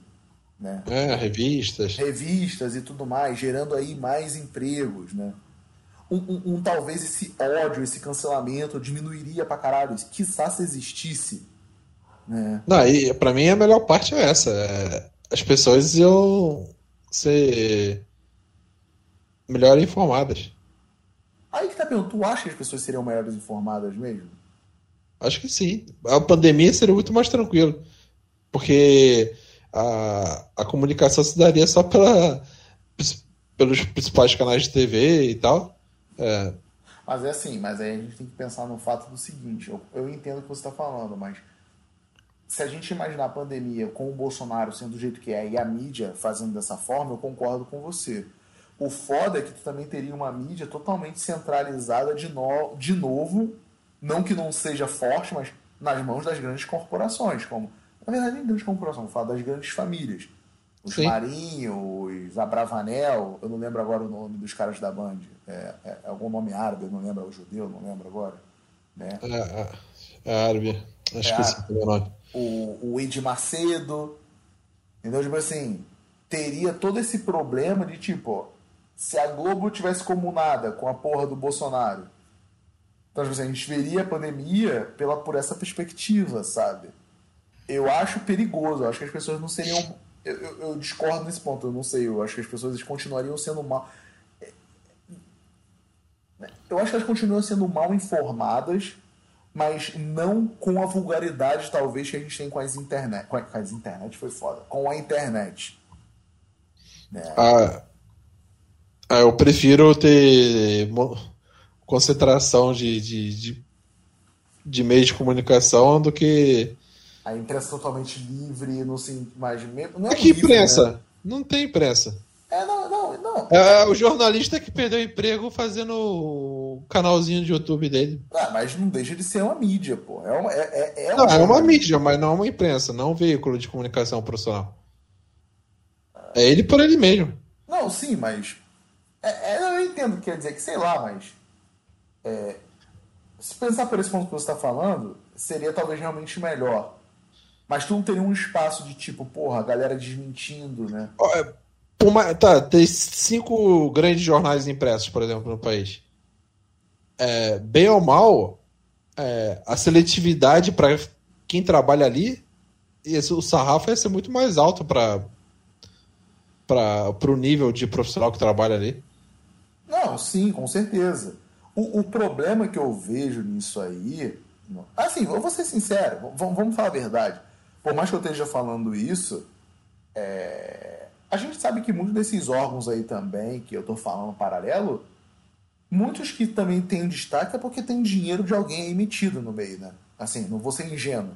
Né? É, revistas. Revistas e tudo mais, gerando aí mais empregos, né? Um, um, um, talvez esse ódio, esse cancelamento diminuiria pra caralho, quiçá se existisse. Né? Não, e pra mim a melhor parte é essa. É, as pessoas iam ser melhor informadas. Aí que tá perguntando, tu acha que as pessoas seriam melhores informadas mesmo? Acho que sim. A pandemia seria muito mais tranquilo. Porque a, a comunicação se daria só pela, pelos principais canais de TV e tal. É. Mas é assim, mas aí a gente tem que pensar no fato do seguinte, eu, eu entendo o que você está falando, mas se a gente imaginar a pandemia com o Bolsonaro sendo do jeito que é e a mídia fazendo dessa forma, eu concordo com você. O foda é que tu também teria uma mídia totalmente centralizada de, no, de novo, não que não seja forte, mas nas mãos das grandes corporações, como na verdade, nem grandes corporações, vou falar das grandes famílias. Os Sim. Marinho, os Abravanel, eu não lembro agora o nome dos caras da Band. É, é, é algum nome árabe, eu não lembro, é o judeu, não lembro agora. Né? É, é, é árabe, acho é que é o nome. O, o Ed Macedo, entendeu? Tipo assim, teria todo esse problema de tipo, se a Globo tivesse comunada com a porra do Bolsonaro, então tipo assim, a gente veria a pandemia pela, por essa perspectiva, sabe? eu acho perigoso. Eu acho que as pessoas não seriam. Eu, eu, eu, discordo nesse ponto, eu não sei. Eu acho que as pessoas continuariam sendo mal. Eu acho que elas continuam sendo mal informadas, mas não com a vulgaridade, talvez, que a gente tem com as internet. Com as internet foi foda. Com a internet. Né? Ah, ah, eu prefiro ter concentração de, de, de, de meios de comunicação do que a imprensa totalmente livre, no mais não é, é que livre, imprensa? Né? Não tem imprensa. É, não, não, não. É, o jornalista que perdeu o emprego fazendo o canalzinho de YouTube dele. Ah, mas não deixa de ser uma mídia, pô. É uma, é, é, é, não, é uma mídia, mas não é uma imprensa, não um veículo de comunicação profissional. É ele por ele mesmo. Não, sim, mas. É, é, eu entendo o que quer dizer, que sei lá, mas. É, se pensar por esse ponto que você está falando, seria talvez realmente melhor. Mas tu não teria um espaço de tipo, porra, a galera desmentindo, né? Uma, tá, tem cinco grandes jornais impressos, por exemplo, no país. É, bem ou mal, é, a seletividade para quem trabalha ali, esse, o sarrafo ia ser muito mais alto para o nível de profissional que trabalha ali. Não, sim, com certeza. O, o problema que eu vejo nisso aí. Assim, eu vou ser sincero, vamos, vamos falar a verdade por mais que eu esteja falando isso, é... a gente sabe que muitos desses órgãos aí também, que eu estou falando paralelo, muitos que também têm destaque é porque tem dinheiro de alguém emitido no meio, né? Assim, não vou ser ingênuo.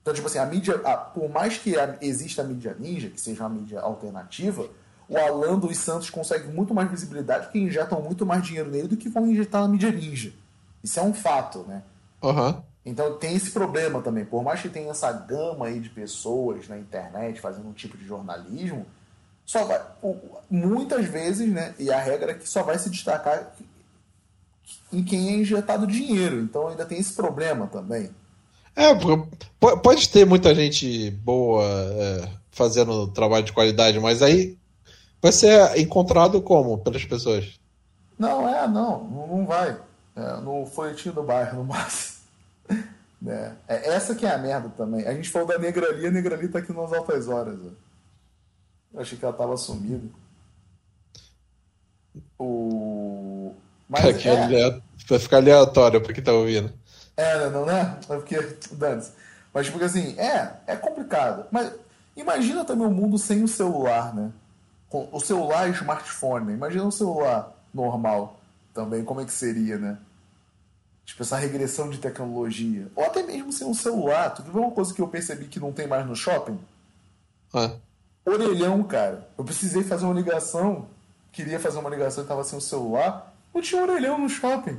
Então, tipo assim, a mídia, a, por mais que a, exista a mídia ninja, que seja uma mídia alternativa, o Alan dos Santos consegue muito mais visibilidade porque injetam muito mais dinheiro nele do que vão injetar na mídia ninja. Isso é um fato, né? Uhum. Então tem esse problema também. Por mais que tenha essa gama aí de pessoas na internet fazendo um tipo de jornalismo, só vai, muitas vezes, né? E a regra é que só vai se destacar em quem é injetado dinheiro. Então ainda tem esse problema também. É, pode ter muita gente boa é, fazendo trabalho de qualidade, mas aí vai ser encontrado como pelas pessoas? Não, é, não, não vai. É, no folhetim do bairro, no (laughs) máximo. Né? É, essa que é a merda também. A gente falou da Negrali, a Negrali tá aqui nas altas horas. Ó. Eu achei que ela tava sumida. O... Mas Aqui é... Vai ficar aleatório pra quem tá ouvindo. É, não, né? É porque. Dane Mas, porque assim, é, é complicado. Mas imagina também o um mundo sem o celular, né? O celular e smartphone. Imagina um celular normal. também como é que seria, né? Tipo, essa regressão de tecnologia. Ou até mesmo sem um celular. Tu viu uma coisa que eu percebi que não tem mais no shopping? Ah. Orelhão, cara. Eu precisei fazer uma ligação. Queria fazer uma ligação e tava sem o celular. Não tinha orelhão no shopping.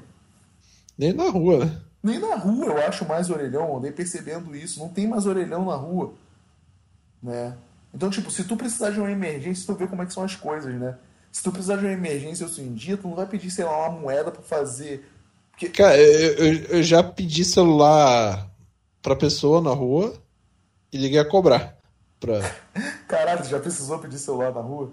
Nem na rua, né? Nem na rua eu acho mais orelhão. Andei percebendo isso. Não tem mais orelhão na rua. Né? Então, tipo, se tu precisar de uma emergência, tu vê como é que são as coisas, né? Se tu precisar de uma emergência hoje em dia, tu não vai pedir, sei lá, uma moeda pra fazer. Porque... Cara, eu, eu, eu já pedi celular pra pessoa na rua e liguei a cobrar. Pra... (laughs) Caralho, tu já precisou pedir celular na rua?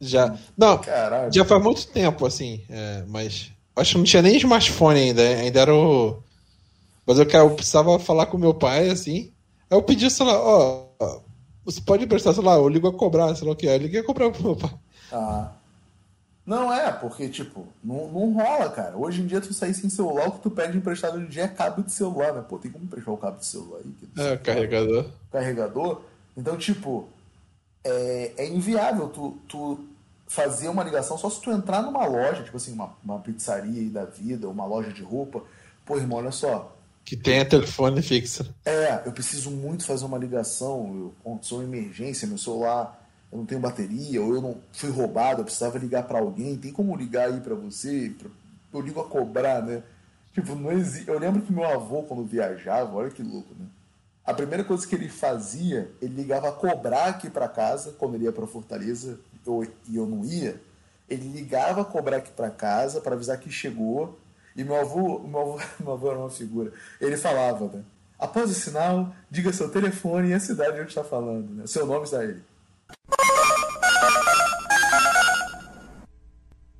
Já. Não, Caralho. já faz muito tempo, assim. é, mas. Acho que não tinha nem smartphone ainda. Ainda era o. Mas eu, cara, eu precisava falar com meu pai, assim. Aí eu pedi o celular, ó. ó, você pode emprestar celular? Eu ligo a cobrar, sei lá o que. Aí eu liguei a cobrar pro meu pai. Ah. Não é, porque, tipo, não, não rola, cara. Hoje em dia, tu sair sem celular, o que tu pede emprestado hoje em dia é cabo de celular, né? Pô, tem como emprestar o cabo de celular aí? É, sei carregador. carregador. Então, tipo, é, é inviável tu, tu fazer uma ligação só se tu entrar numa loja, tipo assim, uma, uma pizzaria aí da vida, uma loja de roupa. Pô, irmão, olha só. Que tenha telefone fixo. É, eu preciso muito fazer uma ligação, eu, aconteceu uma emergência, meu celular, eu não tenho bateria, ou eu não fui roubado, eu precisava ligar pra alguém, tem como ligar aí pra você? Eu ligo a cobrar, né? Tipo, não existe. Eu lembro que meu avô, quando viajava, olha que louco, né? A primeira coisa que ele fazia, ele ligava a cobrar aqui pra casa, quando ele ia pra Fortaleza, eu, e eu não ia. Ele ligava a cobrar aqui pra casa para avisar que chegou. E meu avô, meu avô, (laughs) meu avô era uma figura. Ele falava, né? Após o sinal, diga seu telefone e a cidade onde está falando, né? Seu nome está ele.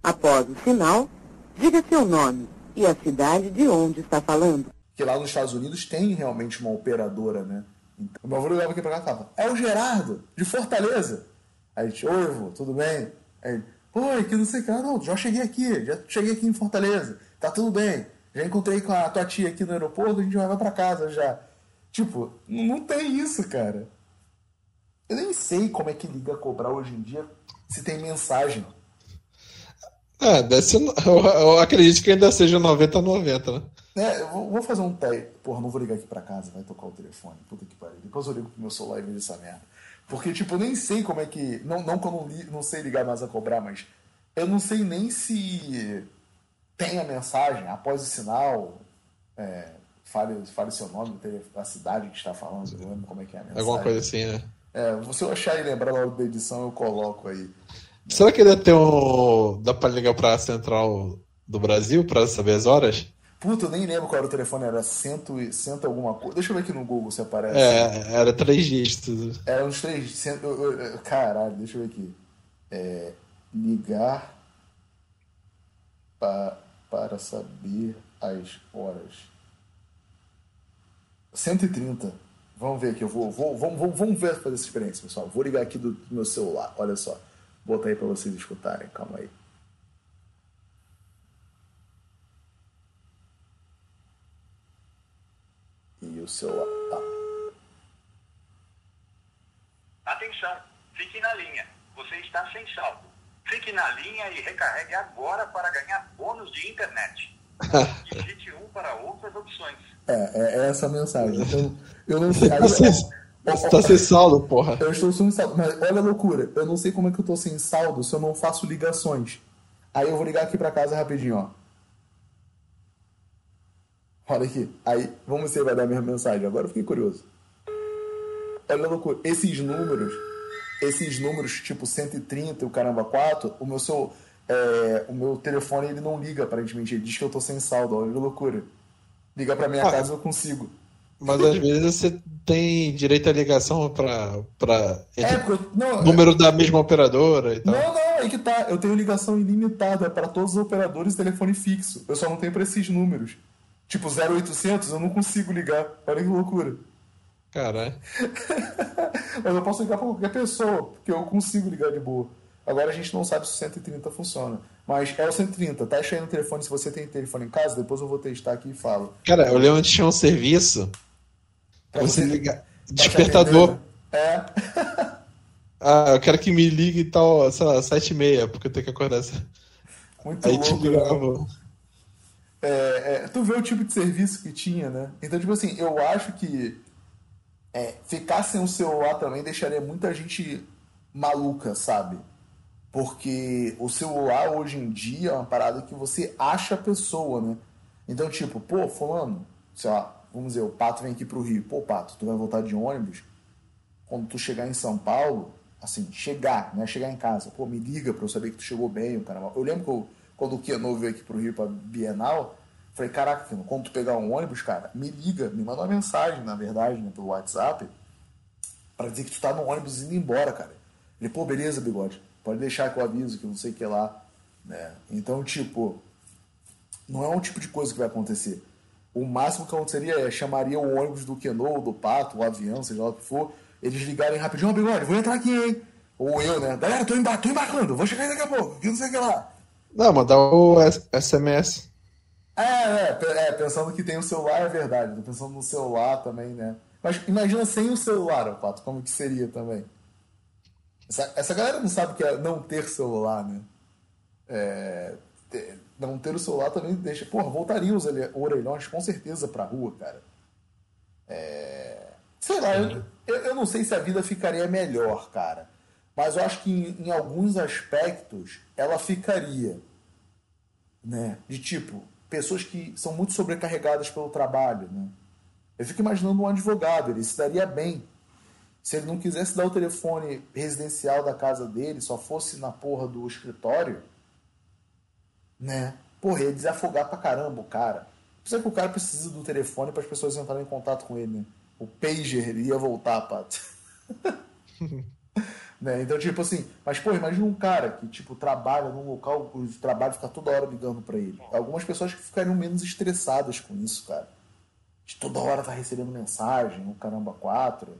Após o sinal, diga seu nome e a cidade de onde está falando. Que lá nos Estados Unidos tem realmente uma operadora, né? Então, meu avô ligava aqui pra cá e falava, é o Gerardo, de Fortaleza. Aí a gente, oi, avô, tudo bem? Aí oi, que não sei o que. Ah, não, já cheguei aqui, já cheguei aqui em Fortaleza, tá tudo bem. Já encontrei com a tua tia aqui no aeroporto, a gente vai pra casa já. Tipo, não tem isso, cara. Eu nem sei como é que liga a cobrar hoje em dia se tem mensagem. É, deve ser, (laughs) eu, eu acredito que ainda seja 90 a 90, né? É, eu vou, vou fazer um teste. Porra, não vou ligar aqui pra casa, vai tocar o telefone. Puta que pariu. Depois eu ligo pro meu celular e vejo essa merda. Porque, tipo, eu nem sei como é que. Não, não que eu não, li- não sei ligar mais a cobrar, mas eu não sei nem se tem a mensagem após o sinal. É, fale, fale seu nome, a cidade que está falando, não lembro como é que é a mensagem. Alguma coisa assim, né? É, se eu achar e lembrar na hora da edição, eu coloco aí. Será que ele ter um. Dá pra ligar pra central do Brasil pra saber as horas? Puta, eu nem lembro qual era o telefone, era cento, e- cento alguma coisa. Deixa eu ver aqui no Google se aparece. É, era três dígitos. Era uns três. eu- Caralho, deixa eu ver aqui. É, ligar pa, para saber as horas. 130. Vamos ver aqui, eu vou, vou, vamos, vamos, vamos ver fazer essa experiência, pessoal. Vou ligar aqui do, do meu celular, olha só. Vou botar aí para vocês escutarem, calma aí. E o celular. Tá. Atenção, fique na linha. Você está sem saldo. Fique na linha e recarregue agora para ganhar bônus de internet. (laughs) Digite 1 para outras opções. É, é essa a mensagem. Então, eu não sei. Aí, (laughs) Tá sem, você tá sem saldo, porra. eu estou sem saldo. Mas olha a loucura. Eu não sei como é que eu estou sem saldo se eu não faço ligações. Aí eu vou ligar aqui para casa rapidinho, ó. Olha aqui. Aí, vamos ver se vai dar a mesma mensagem. Agora eu fiquei curioso. Olha a loucura. Esses números, esses números tipo 130 e o caramba 4, o meu, seu, é, o meu telefone ele não liga aparentemente. Ele diz que eu tô sem saldo. Olha a loucura. Ligar pra minha Ah. casa eu consigo. Mas às vezes você tem direito à ligação pra, pra É, eu, não, número da mesma operadora e tal. Não, não, aí que tá. Eu tenho ligação ilimitada para todos os operadores telefone fixo. Eu só não tenho para esses números. Tipo 0800, eu não consigo ligar. Olha que loucura. Caralho. (laughs) Mas eu posso ligar para qualquer pessoa, porque eu consigo ligar de boa. Agora a gente não sabe se o 130 funciona. Mas é o 130. Teste aí no telefone se você tem telefone em casa, depois eu vou testar aqui e falo. Cara, eu lembro que tinha um serviço Pra você você- ligar. Te Despertador. né? É. Ah, eu quero que me ligue e tal, sei lá, sete e meia, porque eu tenho que acordar. essa- Muito Aí te louco. né? ligava. É, é, tu vê o tipo de serviço que tinha, né? Então, tipo assim, eu acho que é, ficar sem o celular também deixaria muita gente maluca, sabe? Porque o celular hoje em dia é uma parada que você acha a pessoa, né? Então, tipo, pô, fulano, sei lá, vamos dizer, o Pato vem aqui pro Rio. Pô, Pato, tu vai voltar de ônibus. Quando tu chegar em São Paulo, assim, chegar, né? Chegar em casa, pô, me liga pra eu saber que tu chegou bem, o caramba. Eu lembro que eu, quando o Keno veio aqui pro Rio pra Bienal, falei, caraca, Keno, quando tu pegar um ônibus, cara, me liga, me manda uma mensagem, na verdade, né, pelo WhatsApp, pra dizer que tu tá no ônibus indo embora, cara. Ele, pô, beleza, bigode, pode deixar que eu aviso, que não sei o que lá, né? Então, tipo, não é um tipo de coisa que vai acontecer. O máximo que aconteceria é chamaria o ônibus do Keno, do Pato, o avião, seja lá o que for, eles ligarem rapidinho, ó, bigode, vou entrar aqui, hein? Ou eu, né? Galera, tô, emba tô embarcando, vou chegar daqui a pouco, que não sei o que lá. Não, mandar o SMS. É, é, é, pensando que tem o celular é verdade, tô pensando no celular também, né? Mas imagina sem o celular, Pato, como que seria também? Essa, essa galera não sabe que é não ter celular, né? É, ter- não ter o celular também deixa. Porra, voltariam os orelhões com certeza pra rua, cara. É, sei lá, eu, eu, eu não sei se a vida ficaria melhor, cara. Mas eu acho que em, em alguns aspectos ela ficaria né? De tipo, pessoas que são muito sobrecarregadas pelo trabalho, né? Eu fico imaginando um advogado, ele se daria bem. Se ele não quisesse dar o telefone residencial da casa dele, só fosse na porra do escritório, né? Porra, ia desafogar pra caramba o cara. Precisa que o cara precisa do telefone para as pessoas entrarem em contato com ele, né? O pager ia voltar, pato. (laughs) Né? Então, tipo assim, mas pô, imagina um cara que, tipo, trabalha num local de trabalho fica toda hora ligando pra ele. Algumas pessoas que ficariam menos estressadas com isso, cara. De toda hora tá recebendo mensagem, o caramba, quatro.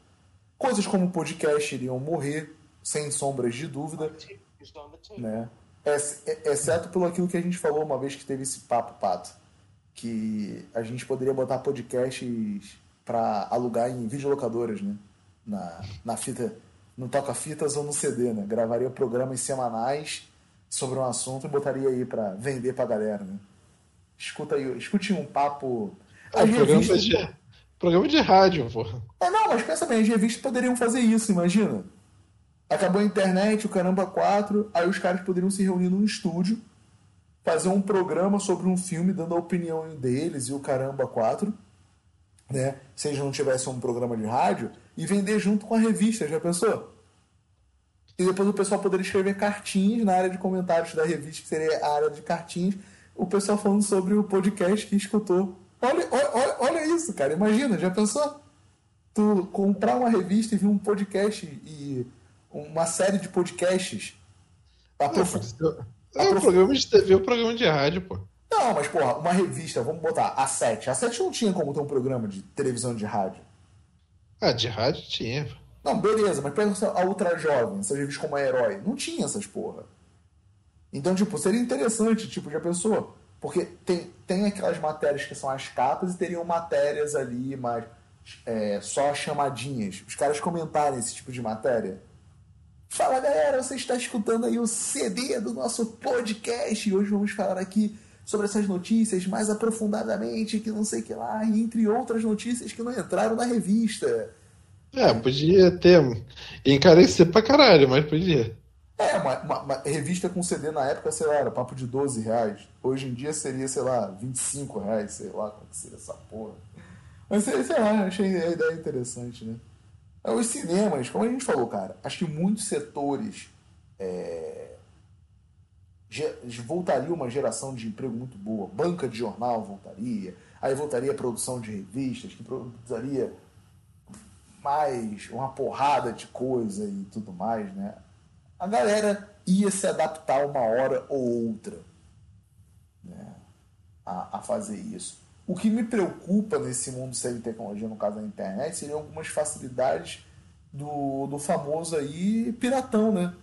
Coisas como podcast iriam morrer, sem sombras de dúvida, né? Ex- Exceto pelo aquilo que a gente falou uma vez que teve esse papo pato. Que a gente poderia botar podcasts pra alugar em videolocadoras, né? Na, na fita, no toca-fitas ou no CD, né? Gravaria programas semanais sobre um assunto e botaria aí pra vender pra galera, né? Escuta aí, escute um papo. É, As programa, revistas- de, programa de rádio, porra. é, não, mas pensa bem, as revistas poderiam fazer isso, imagina. Acabou a internet, o Caramba 4, aí os caras poderiam se reunir num estúdio, fazer um programa sobre um filme, dando a opinião deles e o Caramba 4, né? Se eles não tivessem um programa de rádio, e vender junto com a revista, já pensou? E depois o pessoal poderia escrever cartinhas na área de comentários da revista, que seria a área de cartinhas, o pessoal falando sobre o podcast que escutou. Olha, olha, olha isso, cara, imagina, já pensou? tu comprar uma revista e vir um podcast e uma série de podcasts. Aprofu- É um programa de TV, um programa de rádio, pô. Não, mas porra, uma revista, vamos botar a 7. A 7 não tinha como ter um programa de televisão de rádio. Ah, de rádio tinha. Não, beleza, mas pensa a Ultra Jovem, essas revistas como a Herói. Não tinha essas porra. Então, tipo, seria interessante, tipo, já pensou? Porque tem, tem aquelas matérias que são as capas e teriam matérias ali, mas é, só chamadinhas. Os caras comentarem esse tipo de matéria. Fala galera, você está escutando aí o CD do nosso podcast e hoje vamos falar aqui sobre essas notícias mais aprofundadamente, que não sei o que lá, e entre outras notícias que não entraram na revista. É, podia ter. Encarecer pra caralho, mas podia. É, uma, uma- uma revista com CD na época, sei lá, era papo de 12 reais. Hoje em dia seria, sei lá, 25 reais, sei lá que seria essa porra. Mas sei, sei lá, achei a ideia interessante, né? É, Os cinemas, como a gente falou, cara, acho que muitos setores é, voltaria uma geração de emprego muito boa. Banca de jornal voltaria, aí voltaria a produção de revistas, que produziria mais uma porrada de coisa e tudo mais, né? A galera ia se adaptar uma hora ou outra né, a, a fazer isso. O que me preocupa nesse mundo sem tecnologia, no caso da internet, seriam algumas facilidades do, do famoso aí piratão, né?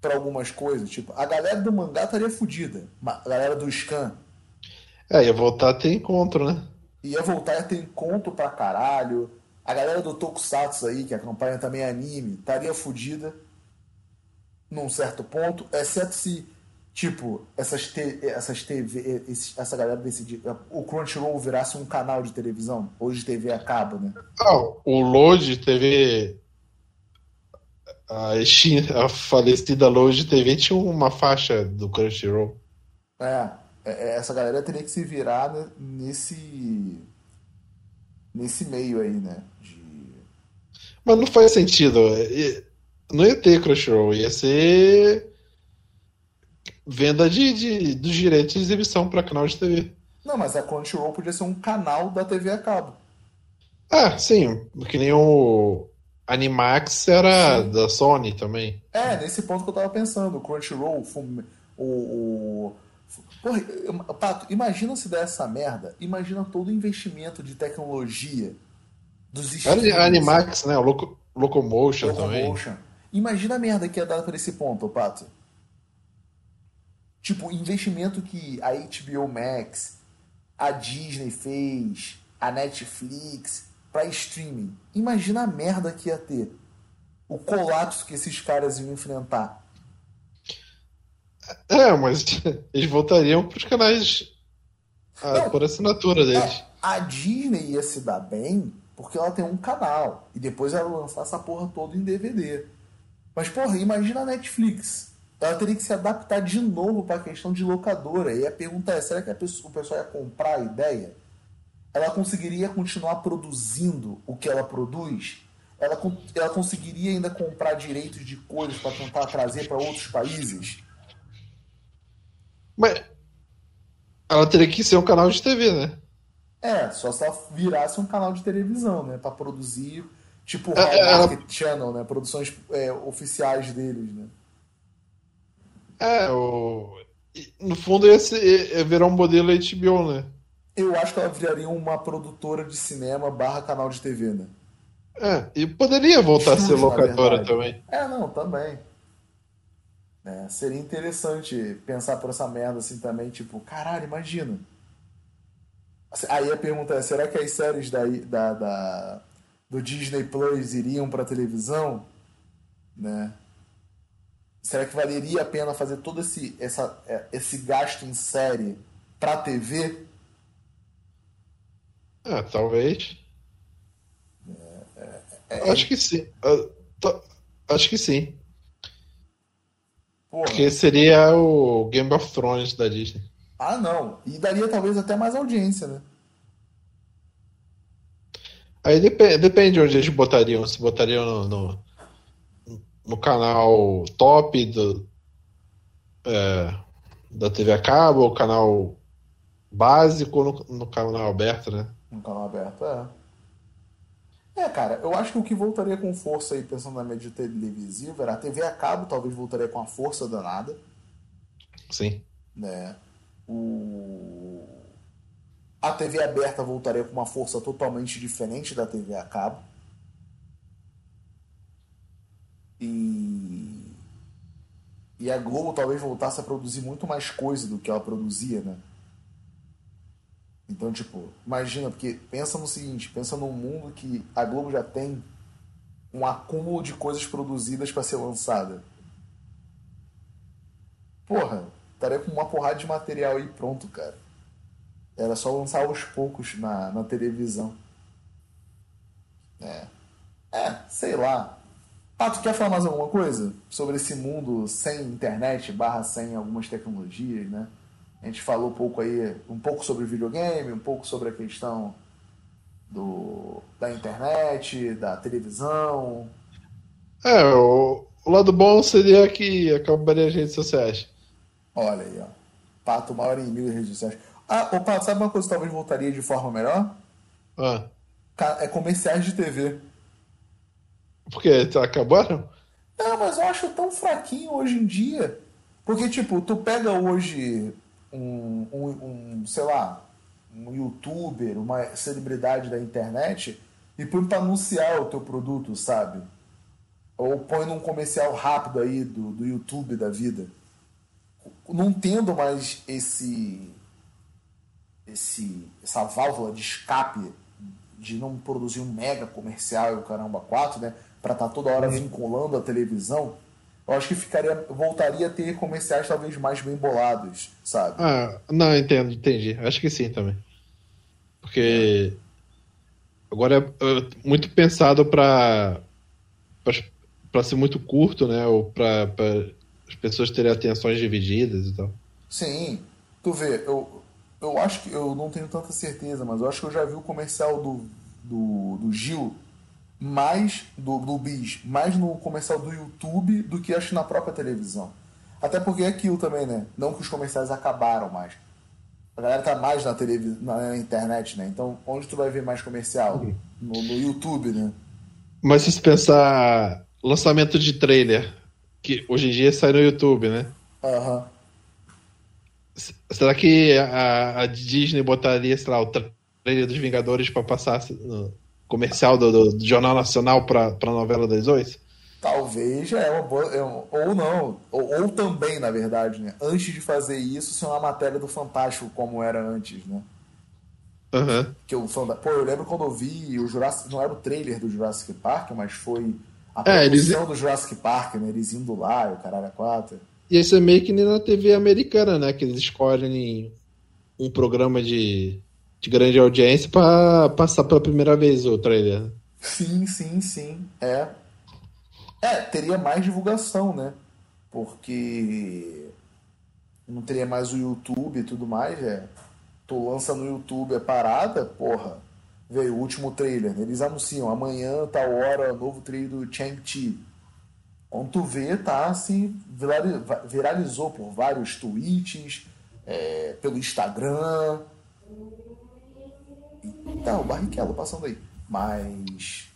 Para algumas coisas. Tipo, a galera do mangá estaria fodida. A galera do scan É, ia voltar a ter encontro, né? ia voltar a ter encontro pra caralho. A galera do Tokusatsu aí, que acompanha também anime, estaria fodida num certo ponto, exceto se tipo, essas, te, essas TV, esse, essa galera decidir, o Crunchyroll virasse um canal de televisão, hoje TV acaba, né? Ah, o Load TV, a, a falecida Load TV tinha uma faixa do Crunchyroll. É, é, é, essa galera teria que se virar nesse nesse meio aí, né? De... Mas não faz sentido. Não ia ter Crunchyroll, ia ser venda de, de, dos direitos de exibição para canal de TV. Não, mas a Crunchyroll podia ser um canal da TV a cabo. Ah, sim. Que nem o Animax era sim. da Sony também. É, nesse ponto que eu tava pensando. O Crunchyroll, o, o, Porra, Pato, imagina se der essa merda. Imagina todo o investimento de tecnologia dos estúdios. Animax, né? O Loco, Locomotion, Locomotion também. Imagina a merda que ia dar para esse ponto, Pato. Tipo, investimento que a HBO Max, a Disney fez, a Netflix, para streaming. Imagina a merda que ia ter. O colapso que esses caras iam enfrentar. É, mas (laughs) eles voltariam para os canais a, Não, por assinatura deles. É, a Disney ia se dar bem porque ela tem um canal e depois ela lançar essa porra toda em DVD. Mas, porra, imagina a Netflix. Ela teria que se adaptar de novo para a questão de locadora. E a pergunta é: será que pessoa, o pessoal ia comprar a ideia? Ela conseguiria continuar produzindo o que ela produz? Ela, ela conseguiria ainda comprar direitos de coisas para tentar trazer para outros países? Mas ela teria que ser um canal de TV, né? É, só se ela virasse um canal de televisão, né? Pra produzir, tipo, o é, ela... Channel, né? Produções é, oficiais deles, né? É, o... no fundo ia, ser, ia virar um modelo HBO, né? Eu acho que ela viraria uma produtora de cinema barra canal de TV, né? É, e poderia voltar Estúdio, a ser locadora também. É, não, também. É, seria interessante pensar por essa merda assim também, tipo, caralho, imagina. Aí a pergunta é, será que as séries da, da, da do Disney Plus iriam para televisão? Né? Será que valeria a pena fazer todo esse, essa, é, esse gasto em série para TV? Ah, talvez. É, é, é, acho que sim. Acho que sim. Porra. Porque seria o Game of Thrones da Disney. Ah, não. E daria talvez até mais audiência, né? Aí depende, depende de onde eles botariam. Se botariam no, no, no canal top do, é, da TV a cabo, ou canal básico, no, no canal aberto, né? No canal aberto, é. É, cara, eu acho que o que voltaria com força aí, pensando na mídia televisiva, era a TV a cabo, talvez voltaria com a força danada. Sim. Né? O... A TV aberta voltaria com uma força totalmente diferente da TV a cabo. E... E a Globo talvez voltasse a produzir muito mais coisa do que ela produzia, né? Então, tipo, imagina, porque pensa no seguinte, pensa num mundo que a Globo já tem um acúmulo de coisas produzidas para ser lançada. Porra, estaria com uma porrada de material aí pronto, cara. Era só lançar aos poucos na, na televisão. É. É, sei lá. Ah, tu quer falar mais alguma coisa sobre esse mundo sem internet, barra sem algumas tecnologias, né? A gente falou um pouco aí, um pouco sobre videogame, um pouco sobre a questão do, da internet, da televisão. É, o, o lado bom seria que acabaria as redes sociais. Olha aí, ó. Pato maior em mil redes sociais. Ah, o Pato, sabe uma coisa que talvez voltaria de forma melhor? Ah. É comerciais de TV. Por quê? Acabaram? Não, mas eu acho tão fraquinho hoje em dia. Porque, tipo, tu pega hoje um, um, um, sei lá, um youtuber, uma celebridade da internet e põe para anunciar o teu produto, sabe? Ou põe num comercial rápido aí do, do YouTube da vida. Não tendo mais esse, esse essa válvula de escape de não produzir um mega comercial e o caramba 4, né? Para estar tá toda hora vinculando a televisão Eu acho que ficaria, voltaria a ter comerciais talvez mais bem bolados, sabe? Ah, não, entendo, entendi. Acho que sim também. Porque agora é, é muito pensado para para ser muito curto, né? Ou para as pessoas terem atenções divididas e tal. Sim. Tu vê, eu, eu acho que eu não tenho tanta certeza, mas eu acho que eu já vi o comercial do, do, do Gil mais do, do Bis, mais no comercial do YouTube do que acho na própria televisão. Até porque é aquilo também, né? Não que os comerciais acabaram mais. A galera tá mais na, televis... na internet, né? Então, onde tu vai ver mais comercial? No, no YouTube, né? Mas se você pensar lançamento de trailer, que hoje em dia sai no YouTube, né? Aham. Uhum. Será que a, a, Disney botaria, sei lá, o trailer dos Vingadores para passar no comercial do, do, Jornal Nacional para a novela das oito? Talvez é uma boa. É ou não. Ou, ou, também, na verdade, né? Antes de fazer isso, ser uma matéria do Fantástico, como era antes, né? Uhum. Que eu, pô, eu lembro quando eu vi o Jurassic. Não era o trailer do Jurassic Park, mas foi a é, produção eles... do Jurassic Park, né? Eles indo lá, o caralho a quatro. E isso é meio que nem na TV americana, né? Que eles escolhem um programa de, de grande audiência para passar pela primeira vez o trailer. Sim, sim, sim. É. É, teria mais divulgação, né? Porque não teria mais o YouTube e tudo mais, é. Tu lança no YouTube a parada, porra. Veio o último trailer. Né? Eles anunciam amanhã, tal hora, novo trailer do Chang-Chi. Quando tu vê, tá se viralizou por vários tweets, é, pelo Instagram. Então, o Barrichello passando aí. Mas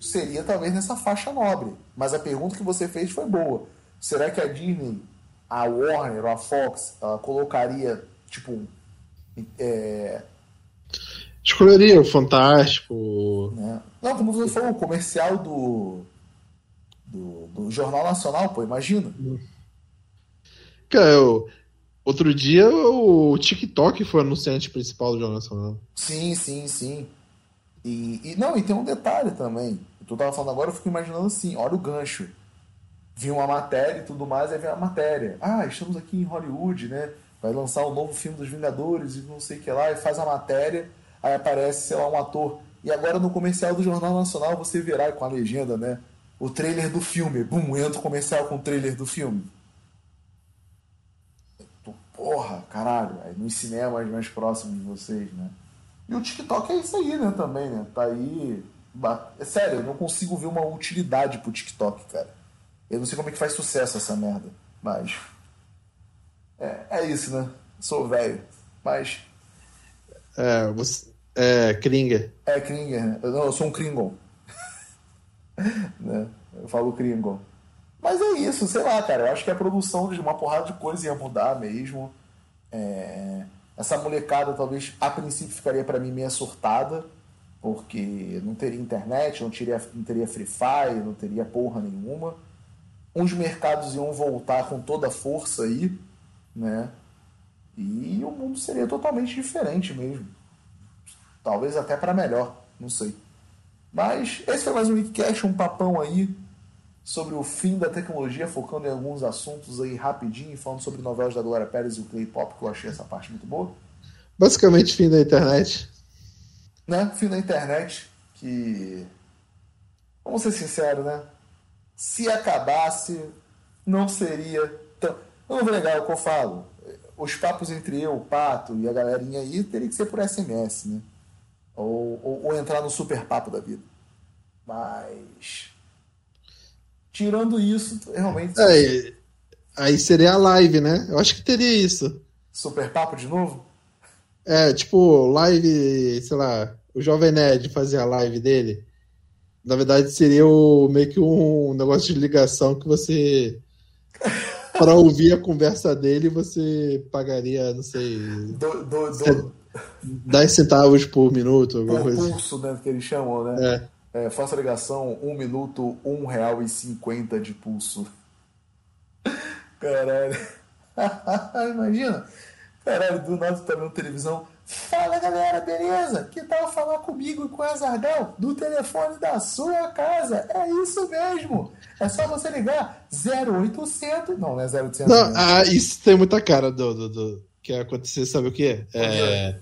seria talvez nessa faixa nobre. Mas a pergunta que você fez foi boa. Será que a Disney, a Warner ou a Fox, ela colocaria, tipo, é... Escolheria o Fantástico. Né? Não, como você falou, o comercial do do, do Jornal Nacional, pô, imagina. Cara, eu, outro dia o TikTok foi anunciante principal do Jornal Nacional. Sim, sim, sim. E, e, não, e tem um detalhe também. Tu tava falando agora, eu fico imaginando assim, olha o gancho. Vi uma matéria e tudo mais, aí vem a matéria. Ah, estamos aqui em Hollywood, né? Vai lançar o um novo filme dos Vingadores e não sei o que lá, e faz a matéria, aí aparece, sei lá, um ator. E agora no comercial do Jornal Nacional você verá com a legenda, né? o trailer do filme. Bum, entra o comercial com o trailer do filme. Porra, caralho, aí nos cinemas mais próximos de vocês, né? E o TikTok é isso aí, né, também, né? Tá aí. É sério, eu não consigo ver uma utilidade pro TikTok, cara. Eu não sei como é que faz sucesso essa merda, mas. É, é isso, né? Sou velho. Mas. É, você. É, Kringer. É, Kringer, né? Eu, não, eu sou um Kringon. (laughs) né? Eu falo Kringle. Mas é isso, sei lá, cara. Eu acho que a produção de uma porrada de coisa ia mudar mesmo. É... Essa molecada talvez a princípio ficaria para mim meio surtada, porque não teria internet, não teria, não teria Free Fire, não teria porra nenhuma. Uns mercados iam voltar com toda a força aí, né? E o mundo seria totalmente diferente mesmo. Talvez até para melhor, não sei. Mas esse foi mais um Wikicast, um papão aí sobre o fim da tecnologia, focando em alguns assuntos aí rapidinho, falando sobre novelas da Glória Pérez e o Clay Pop, que eu achei essa parte muito boa. Basicamente, fim da internet. Né? Fim da internet, que. Vamos ser sinceros, né? Se acabasse, não seria tão. Não vou negar o que eu falo. Os papos entre eu, o Pato e a galerinha aí teria que ser por SMS, né? Ou, ou, ou entrar no super papo da vida. Mas. Tirando isso, realmente. É, aí seria a live, né? Eu acho que teria isso. Super papo de novo? É, tipo, live, sei lá, o Jovem Nerd fazia a live dele. Na verdade, seria o, meio que um negócio de ligação que você. (laughs) para ouvir a conversa dele, você pagaria, não sei. Do, do, do, 10 centavos por minuto, alguma por coisa. pulso, né? Que eles chamam, né? É. é faça ligação, um minuto, um real e cinquenta de pulso. (laughs) Caralho. (laughs) Imagina. Caralho, do nada tá vendo televisão. Fala galera, beleza? Que tal falar comigo e com a Zardel do telefone da sua casa? É isso mesmo. É só você ligar 0800. Não, não é 0800. Não, né? ah, isso tem muita cara do, do, do que ia acontecer, sabe o quê? É,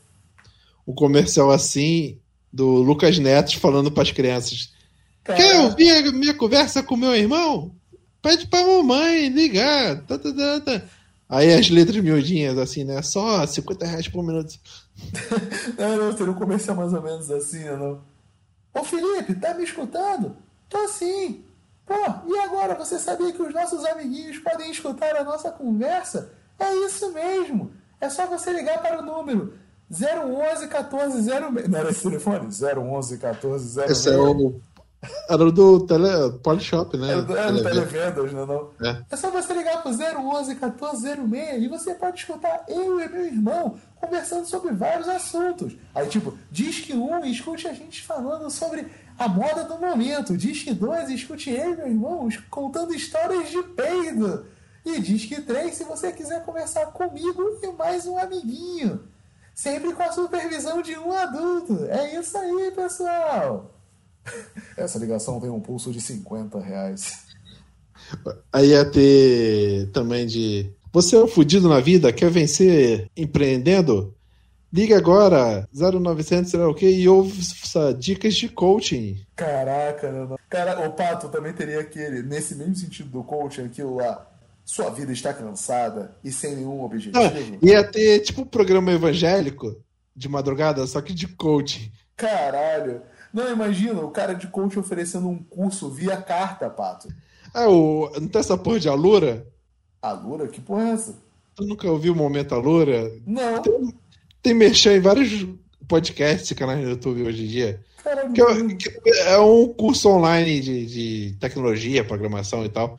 um comercial assim do Lucas Neto falando para as crianças. Cara, Quer ouvir a minha conversa com meu irmão? Pede pra mamãe ligar. Tá, tá, tá, tá. Aí as letras miudinhas, assim, né? Só 50 reais por minuto. (laughs) Não, não, seria um comercial mais ou menos assim, né, não? Ô Felipe, tá me escutando? Tô sim. Pô, e agora? Você sabia que os nossos amiguinhos podem escutar a nossa conversa? É isso mesmo. É só você ligar para o número 011 14 06. Não era esse telefone? 011 14 06. Esse é o. Era do tele... Polishop, né? Era do, era do Televenda. Televendas, não é não? É. É só você ligar pro 011 1406 e você pode escutar eu e meu irmão conversando sobre vários assuntos. Aí, tipo, diz que um escute a gente falando sobre a moda do momento. Diz que dois escute eu e meu irmão contando histórias de peido. E diz que três, se você quiser conversar comigo e mais um amiguinho. Sempre com a supervisão de um adulto. É isso aí, pessoal. (laughs) Essa ligação tem um pulso de 50 reais. Aí ia ter também de. Você é um fudido na vida? Quer vencer empreendendo? Liga agora, 0900, sei lá o que, e ouça dicas de coaching. Caraca, não. Cara, o Pato também teria aquele, nesse mesmo sentido do coaching, aquilo lá. Sua vida está cansada e sem nenhum objetivo. Não, ia ter tipo um programa evangélico de madrugada, só que de coaching. Caralho. Não, imagina, o cara de coaching oferecendo um curso via carta, Pato. Ah, o... não tem essa porra de Alura? Alura? Que porra é essa? Tu nunca ouviu o Momento Alura? Não. Tem, tem merchan em vários podcasts e canais no YouTube hoje em dia. Caralho. Que é, que é um curso online de, de tecnologia, programação e tal.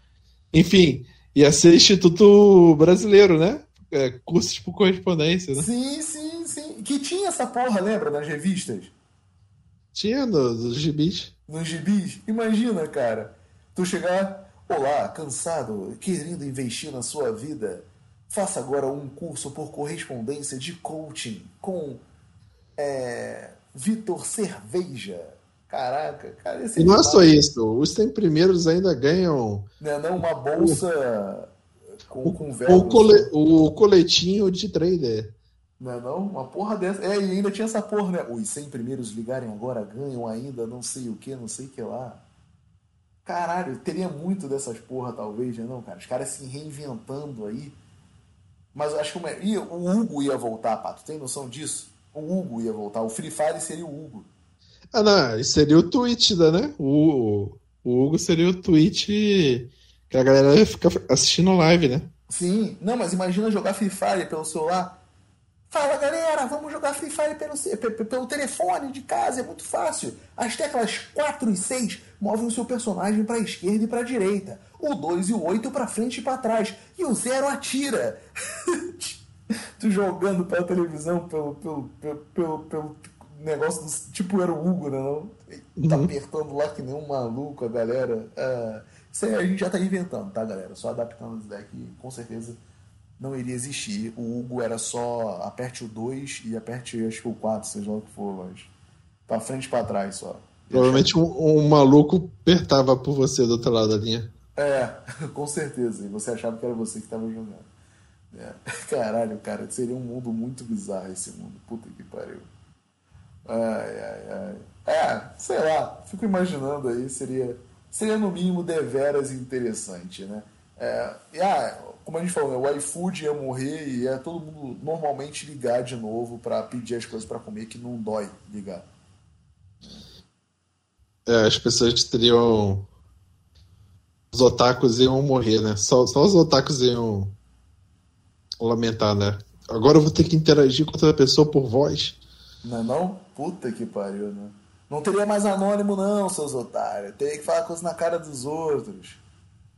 Enfim, ia ser Instituto Brasileiro, né? É, cursos por correspondência, né? Sim, sim, sim. Que tinha essa porra, lembra, nas revistas? Tinha no- dos gibis. Nos gibis? Imagina, cara. Tu chegar, olá, cansado, querendo investir na sua vida. Faça agora um curso por correspondência de coaching com é, Vitor Cerveja. Caraca, cara, esse E não é só isso, os 100 primeiros ainda ganham Não é não uma bolsa com, com o, verbo. cole- o coletinho de trader. Não é não? Uma porra dessa. É, e ainda tinha essa porra, né? Os 100 primeiros ligarem agora ganham ainda não sei o que, não sei o que lá. Caralho, teria muito dessas porra, talvez, né? Não, cara. Os caras se reinventando aí. Mas acho que o, Ih, o Hugo ia voltar, Pato. Tem noção disso? O Hugo ia voltar. O Free Fire seria o Hugo. Ah, não, seria o tweet, da, né? O, o Hugo seria o tweet que a galera ia ficar assistindo live, né? Sim. Não, mas imagina jogar Free Fire pelo celular. Fala galera, vamos jogar Free Fire pelo, pelo telefone de casa, é muito fácil. As teclas 4 e 6 movem o seu personagem para a esquerda e para a direita. O 2 e o 8 para frente e para trás. E o 0 atira. (laughs) tu jogando pela televisão, pelo, pelo, pelo, pelo negócio do. Tipo, era o Hugo, né? Não? Tá apertando lá que nem um maluco a galera. Ah, isso aí a gente já tá inventando, tá, galera? Só adaptando isso daqui, com certeza não iria existir. O Hugo era só aperte o 2 e aperte acho que o 4, seja lá o que for, mas. Pra frente e pra trás só. Provavelmente um, um maluco apertava por você do outro lado da linha. É, (laughs) com certeza. E você achava que era você que estava jogando. É. (laughs) Caralho, cara, seria um mundo muito bizarro esse mundo. Puta que pariu. Ai, ai, ai. É, sei lá, fico imaginando aí, seria, seria no mínimo deveras interessante, né? É, e, ah, como a gente falou, né, o iFood ia morrer e ia todo mundo normalmente ligar de novo pra pedir as coisas pra comer, que não dói ligar. É, as pessoas teriam. Os otakus iam morrer, né? Só, só os otakus iam lamentar, né? Agora eu vou ter que interagir com outra pessoa por voz. Não é não? Puta que pariu, né? Não teria mais anônimo não, seus otários. Teria que falar coisa na cara dos outros.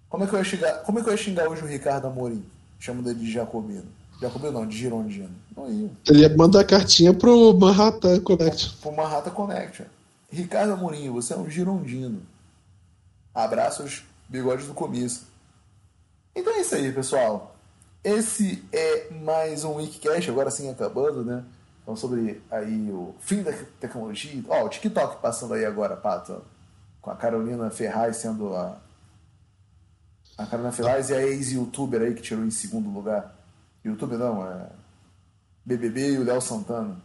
Como é que eu ia xingar, como é que eu ia xingar hoje o Ricardo Amorim? Chamo dele de Jacobino. Jacobino não, de Girondino. Não ia. Ele ia mandar cartinha pro Manhattan Connection. Pro Manhattan Connection. Ricardo Amorim, você é um girondino. Abraços, bigodes do começo. Então é isso aí, pessoal. Esse é mais um Wikicast, agora sim acabando, né? Então, sobre aí o fim da tecnologia. Ó, o TikTok passando aí agora, Pato. Com a Carolina Ferraz sendo a. A Carolina Ferraz e a ex-youtuber aí que tirou em segundo lugar. Youtuber não, é. BBB e o Léo Santana.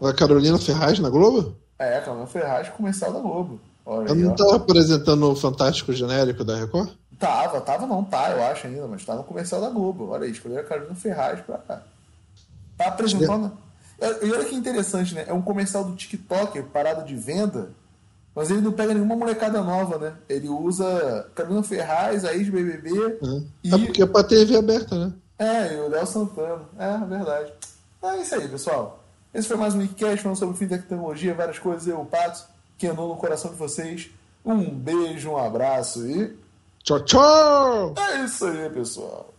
A Carolina Ferraz na Globo? É, a Carolina Ferraz comercial da Globo. Olha Ela não ó. tava apresentando o Fantástico Genérico da Record? Tava, tava não, tá, eu acho ainda, mas tá no comercial da Globo. Olha aí, escolheram a Carolina Ferraz pra. Tá apresentando. É, E olha que interessante, né? É um comercial do TikTok, parada de venda, mas ele não pega nenhuma molecada nova, né? Ele usa Carolina Ferraz, a ex-BBB e. É porque é pra TV aberta, né? É, e o Léo Santana. É, é verdade. É isso aí, pessoal. Esse foi mais um Wikicast falando sobre o fim da tecnologia, várias coisas. Eu, o Pato, que andou no coração de vocês. Um beijo, um abraço e. Tchau, tchau! É isso aí, pessoal.